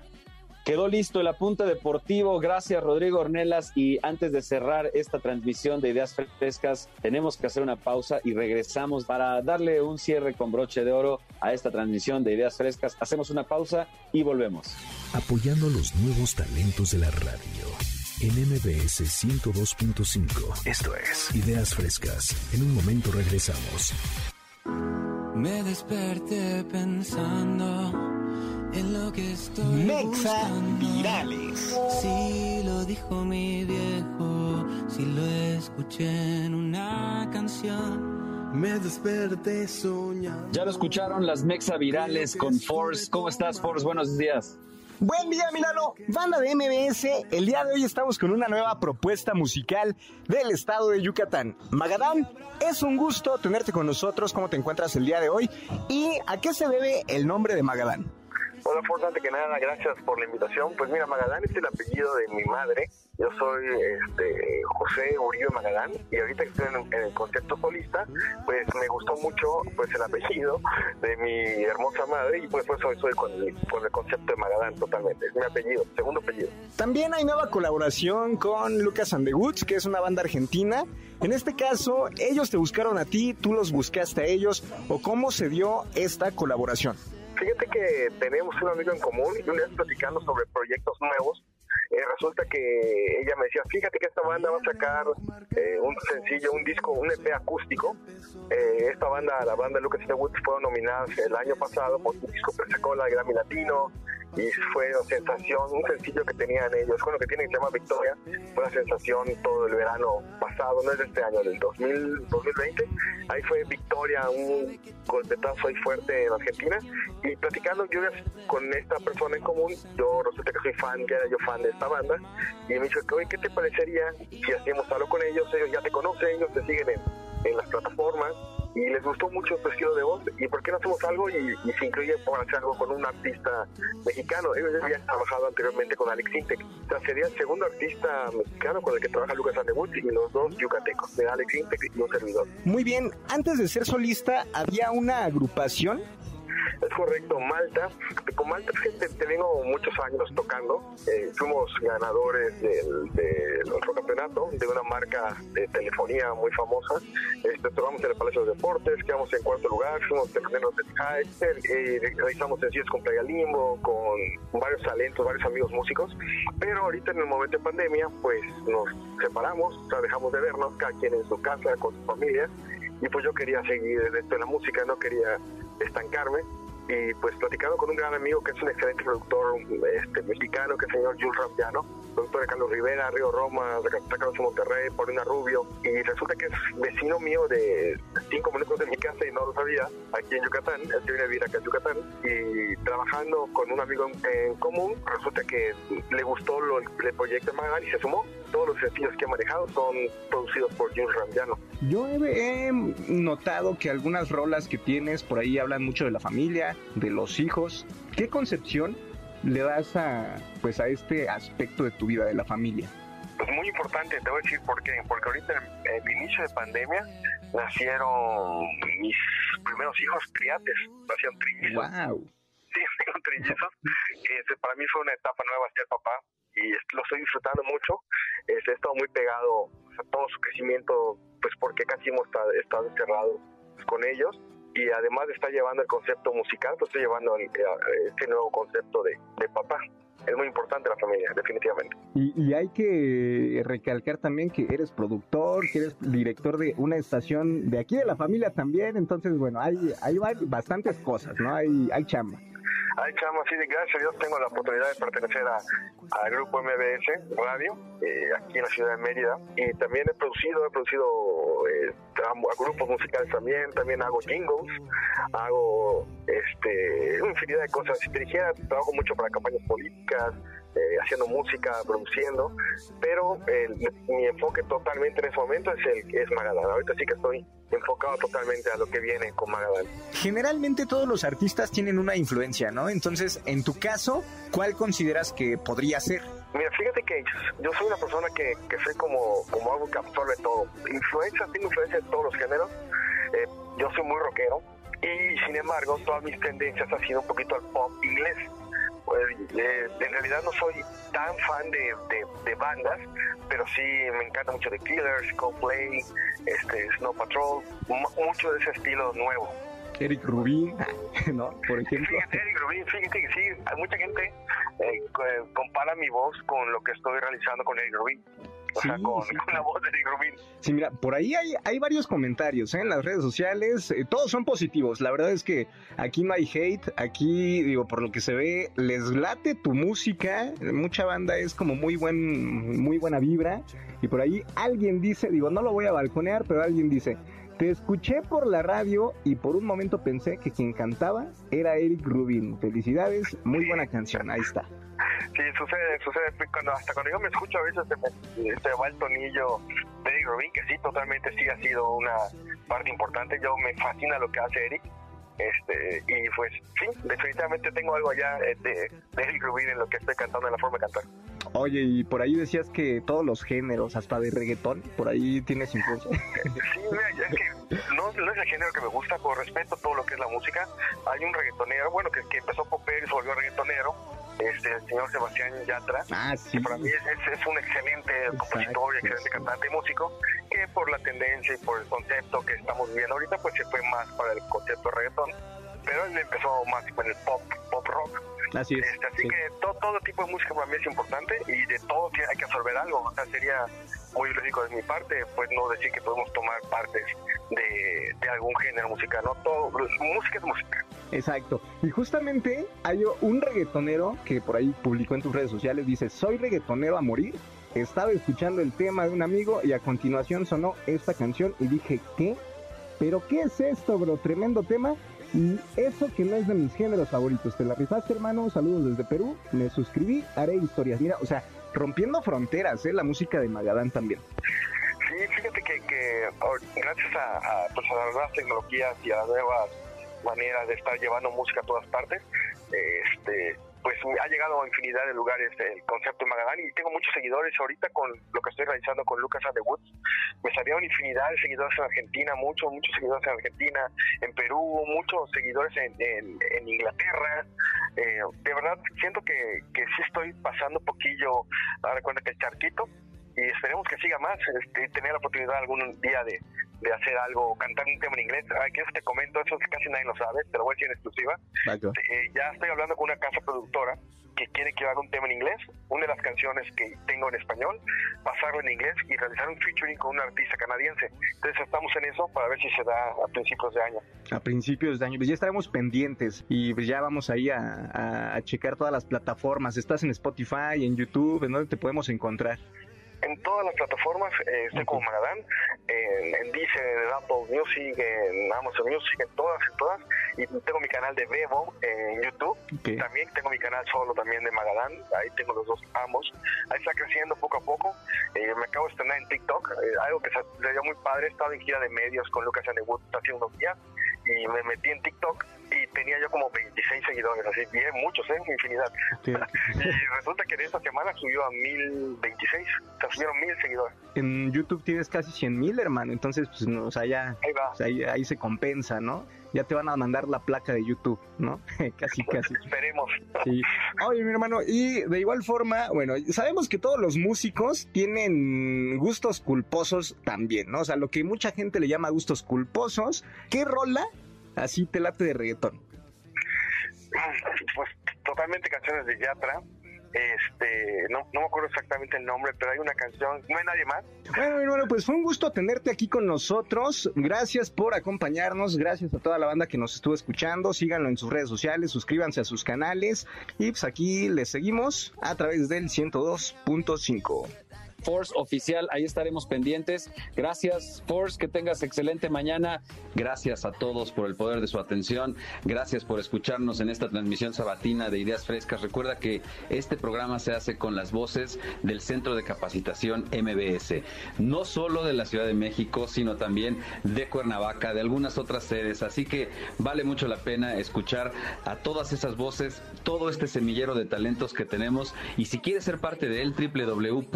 Quedó listo el apunte deportivo. Gracias, Rodrigo Ornelas. Y antes de cerrar esta transmisión de Ideas Frescas, tenemos que hacer una pausa y regresamos para darle un cierre con broche de oro a esta transmisión de Ideas Frescas. Hacemos una pausa y volvemos. Apoyando los nuevos talentos de la radio en MBS 102.5. Esto es Ideas Frescas. En un momento regresamos. Me desperté pensando Mexa Virales. Si lo dijo mi viejo, si lo escuché en una canción. Me desperté soñando. Ya lo escucharon las Mexa Virales con Force. ¿Cómo estás, Force? Buenos días. Buen día, Milano. Banda de MBS, el día de hoy estamos con una nueva propuesta musical del estado de Yucatán. Magadán, es un gusto tenerte con nosotros. ¿Cómo te encuentras el día de hoy? ¿Y a qué se debe el nombre de Magadán? Hola, por antes que nada, gracias por la invitación. Pues mira, Magadán es el apellido de mi madre. Yo soy este, José Uribe Magadán y ahorita que estoy en, en, el concepto solista, pues me gustó mucho pues el apellido de mi hermosa madre y pues por eso soy con el, con el concepto de Magadán totalmente. Es mi apellido, segundo apellido. También hay nueva colaboración con Lucas and the Woods, que es una banda argentina. En este caso, ellos te buscaron a ti, tú los buscaste a ellos, o cómo se dio esta colaboración. Fíjate que tenemos un amigo en común y un día platicando sobre proyectos nuevos. Eh, resulta que ella me decía, fíjate que esta banda va a sacar eh, un sencillo, un disco, un EP acústico. Eh, esta banda, la banda Lucas and the Woods, fueron nominadas el año pasado por un disco que sacó Grammy Latino y fue una sensación, un sencillo que tenían ellos, con lo que tienen que se llama Victoria, una sensación todo el verano pasado, no es de este año, del 2000, 2020, ahí fue Victoria, un golpetazo ahí fuerte en Argentina, y platicando yo con esta persona en común, yo resulta que soy fan, ya era yo fan de esta banda, y me dijo, oye, ¿qué te parecería si hacíamos algo con ellos? Ellos ya te conocen, ellos te siguen en, en las plataformas, y les gustó mucho tu estilo de voz y por qué no hacemos algo y, y se incluye por hacer algo con un artista mexicano. Ellos ya habían trabajado anteriormente con Alex Intec. O sea, sería el segundo artista mexicano con el que trabaja Lucas Andewoods y los dos yucatecos de Alex Intec y un servidor. Muy bien antes de ser solista había una agrupación es correcto, Malta. Con Malta gente te vengo muchos años tocando. Eh, fuimos ganadores del otro campeonato de una marca de telefonía muy famosa. Este, tocamos en el Palacio de Deportes, quedamos en cuarto lugar, fuimos terceros High, eh, realizamos sencillos con Playa Limbo, con varios talentos, varios amigos músicos. Pero ahorita en el momento de pandemia, pues nos separamos, o sea, dejamos de vernos, cada quien en su casa, con su familia. Y pues yo quería seguir esto en la música, no quería estancarme y pues platicando con un gran amigo que es un excelente productor este, mexicano que es el señor Jules Rampiano, productor de Carlos Rivera, Río Roma, de Carlos Monterrey, Paulina Rubio, y resulta que es vecino mío de cinco minutos de mi casa y no lo sabía, aquí en Yucatán, él viene a vivir acá en Yucatán, y trabajando con un amigo en, en común, resulta que le gustó lo, el proyecto de Magal y se sumó. Todos los sencillos que he manejado son producidos por Jules Rampiano. Yo he, he notado que algunas rolas que tienes por ahí hablan mucho de la familia, de los hijos. ¿Qué concepción le das a pues a este aspecto de tu vida de la familia? Pues muy importante, te voy a decir por qué. Porque ahorita en el inicio de pandemia nacieron mis primeros hijos criates, nacieron trillizos. Wow. Sí, tengo trillizos. Este, para mí fue una etapa nueva ser papá y lo estoy disfrutando mucho. Este, he estado muy pegado a todo su crecimiento, pues porque casi hemos estado, estado encerrados con ellos y además de estar llevando el concepto musical, pues estoy llevando el, este nuevo concepto de, de, papá. Es muy importante la familia, definitivamente. Y, y, hay que recalcar también que eres productor, que eres director de una estación de aquí de la familia también, entonces bueno, hay, hay bastantes cosas, ¿no? Hay, hay chamba. Ahí chamo, así de gracias a Dios tengo la oportunidad de pertenecer a, al grupo MBS Radio, eh, aquí en la ciudad de Mérida. Y también he producido, he producido eh, a, a grupos musicales también, también hago jingles, hago este, una infinidad de cosas. Dijera, trabajo mucho para campañas políticas, eh, haciendo música, produciendo, pero mi enfoque totalmente en ese momento es el es Magadán. Ahorita sí que estoy enfocado totalmente a lo que viene con Magadán. Generalmente todos los artistas tienen una influencia, ¿no? Entonces, en tu caso, ¿cuál consideras que podría ser? Mira, fíjate que yo soy una persona que, que soy como, como algo que absorbe todo. Influencia, tengo influencia en todos los géneros. Eh, yo soy muy rockero y sin embargo todas mis tendencias han sido un poquito al pop inglés. Pues, eh, en realidad no soy tan fan de, de- de bandas, pero sí me encanta mucho The Killers, Coldplay, este, Snow Patrol, mu- mucho de ese estilo nuevo. Eric Rubin, ¿no? Por ejemplo. Fíjate, Eric Rubin, fíjate que sí, hay mucha gente eh, compara mi voz con lo que estoy realizando con Eric Rubin. O sea, Sí, con, sí. con la voz de Rubin. Sí, mira, por ahí hay, hay varios comentarios ¿eh? en las redes sociales, eh, todos son positivos, la verdad es que aquí no hay hate, aquí digo, por lo que se ve, les late tu música, mucha banda es como muy buen, muy buena vibra, y por ahí alguien dice, digo, no lo voy a balconear, pero alguien dice, te escuché por la radio y por un momento pensé que quien cantaba era Eric Rubin, felicidades, muy buena canción, ahí está. Sí, sucede, sucede. Cuando, hasta cuando yo me escucho a veces se me, se va el tonillo de Eric Rubin, que sí, totalmente sí ha sido una parte importante. Yo me fascina lo que hace Eric. Este, y pues sí, definitivamente tengo algo allá eh, de, de Eric Rubin en lo que estoy cantando, en la forma de cantar. Oye, y por ahí decías que todos los géneros, hasta de reggaetón, por ahí tienes influencia. Sí, mira, es que no, no es el género que me gusta, por respeto todo lo que es la música. Hay un reggaetonero, bueno, que, que empezó popero y se volvió reggaetonero, este, el señor Sebastián Yatra, Ah, sí. que para mí es, es- un excelente compositor y excelente cantante y músico, que por la tendencia y por el concepto que estamos viviendo ahorita, pues se fue más para el concepto de reggaetón, pero él empezó más con el pop, pop rock. Así es. Este, así sí. que to- todo tipo de música para mí es importante y de todo hay que absorber algo. O sea, sería muy lógico de mi parte, pues no decir que podemos tomar partes de, algún género musical. No todo, música es música. Exacto. Y justamente hay un reggaetonero que por ahí publicó en tus redes sociales, dice, soy reggaetonero a morir. Estaba escuchando el tema de un amigo y a continuación sonó esta canción y dije, ¿qué? ¿Pero qué es esto, bro? Tremendo tema. Y eso que no es de mis géneros favoritos. Te la rifaste, hermano. Saludos desde Perú. Me suscribí, haré historias. Mira, o sea, rompiendo fronteras, ¿eh? La música de Magadán también. Sí, fíjate que, que oh, gracias a, a, pues, a las nuevas tecnologías y a las nuevas maneras de estar llevando música a todas partes, este, pues ha llegado a infinidad de lugares el concepto de Magadán y tengo muchos seguidores ahorita con lo que estoy realizando con Lucas and. Me salieron infinidad de seguidores en Argentina, muchos, muchos seguidores en Argentina, en Perú, muchos seguidores en, en, Inglaterra. Eh, de verdad, siento que, que sí estoy pasando poquillo, ahora cuenta que el charquito, y esperemos que siga más, este, tener la oportunidad algún día de, de hacer algo, cantar un tema en inglés. Eso te comento, eso casi nadie lo sabe, te lo voy a decir en exclusiva. Eh, ya estoy hablando con una casa productora que quiere que haga un tema en inglés, una de las canciones que tengo en español, pasarlo en inglés y realizar un featuring con un artista canadiense. Entonces estamos en eso para ver si se da a principios de año. A principios de año, pues ya estaremos pendientes y pues ya vamos ahí a, a- a checar todas las plataformas. Estás en Spotify, en YouTube, ¿en dónde te podemos encontrar? En todas las plataformas eh, estoy como Magadán, en, en Deezer, en Apple Music, en Amazon Music, en todas, en todas. Y tengo mi canal de Bebo en YouTube. También tengo mi canal solo también de Magadán. Ahí tengo los dos ambos. Ahí está creciendo poco a poco. Eh, me acabo de estrenar en TikTok. eh, algo que se- sería muy padre. He estado en gira de medios con Lucas Wood hace unos días. Y me metí en TikTok y tenía yo como 26 seguidores. Así bien, muchos, ¿eh? Infinidad. y resulta que de esta semana subió a 1026. O sea, subieron mil seguidores. En YouTube tienes casi 100 mil, hermano, entonces pues no, o sea, ya, Ahí va. o sea, ahí, ahí se compensa, ¿no? Ya te van a mandar la placa de YouTube, ¿no? casi, casi. Esperemos. Sí. Oye, mi hermano, y de igual forma, bueno, sabemos que todos los músicos tienen gustos culposos también, ¿no? O sea, lo que mucha gente le llama gustos culposos. ¿Qué rola así te late de reggaetón? Pues totalmente canciones de Yatra. Este, no, no me acuerdo exactamente el nombre, pero hay una canción, no hay nadie más. Bueno, bueno, pues fue un gusto tenerte aquí con nosotros. Gracias por acompañarnos, gracias a toda la banda que nos estuvo escuchando. Síganlo en sus redes sociales, suscríbanse a sus canales y pues aquí les seguimos a través del 102.5. Force Oficial. Ahí estaremos pendientes. Gracias, Force. Que tengas excelente mañana. Gracias a todos por el poder de su atención. Gracias por escucharnos en esta transmisión sabatina de Ideas Frescas. Recuerda que este programa se hace con las voces del Centro de Capacitación MBS. No solo de la Ciudad de México, sino también de Cuernavaca, de algunas otras sedes. Así que vale mucho la pena escuchar a todas esas voces, todo este semillero de talentos que tenemos. Y si quieres ser parte de él, www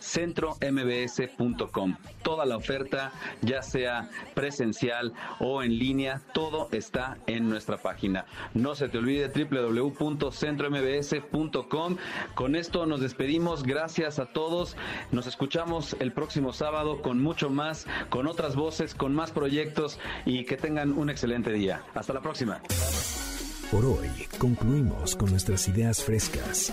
centrombs.com. Toda la oferta, ya sea presencial o en línea, todo está en nuestra página. No se te olvide www.centrombs.com. Con esto nos despedimos. Gracias a todos. Nos escuchamos el próximo sábado con mucho más, con otras voces, con más proyectos y que tengan un excelente día. Hasta la próxima. Por hoy concluimos con nuestras ideas frescas.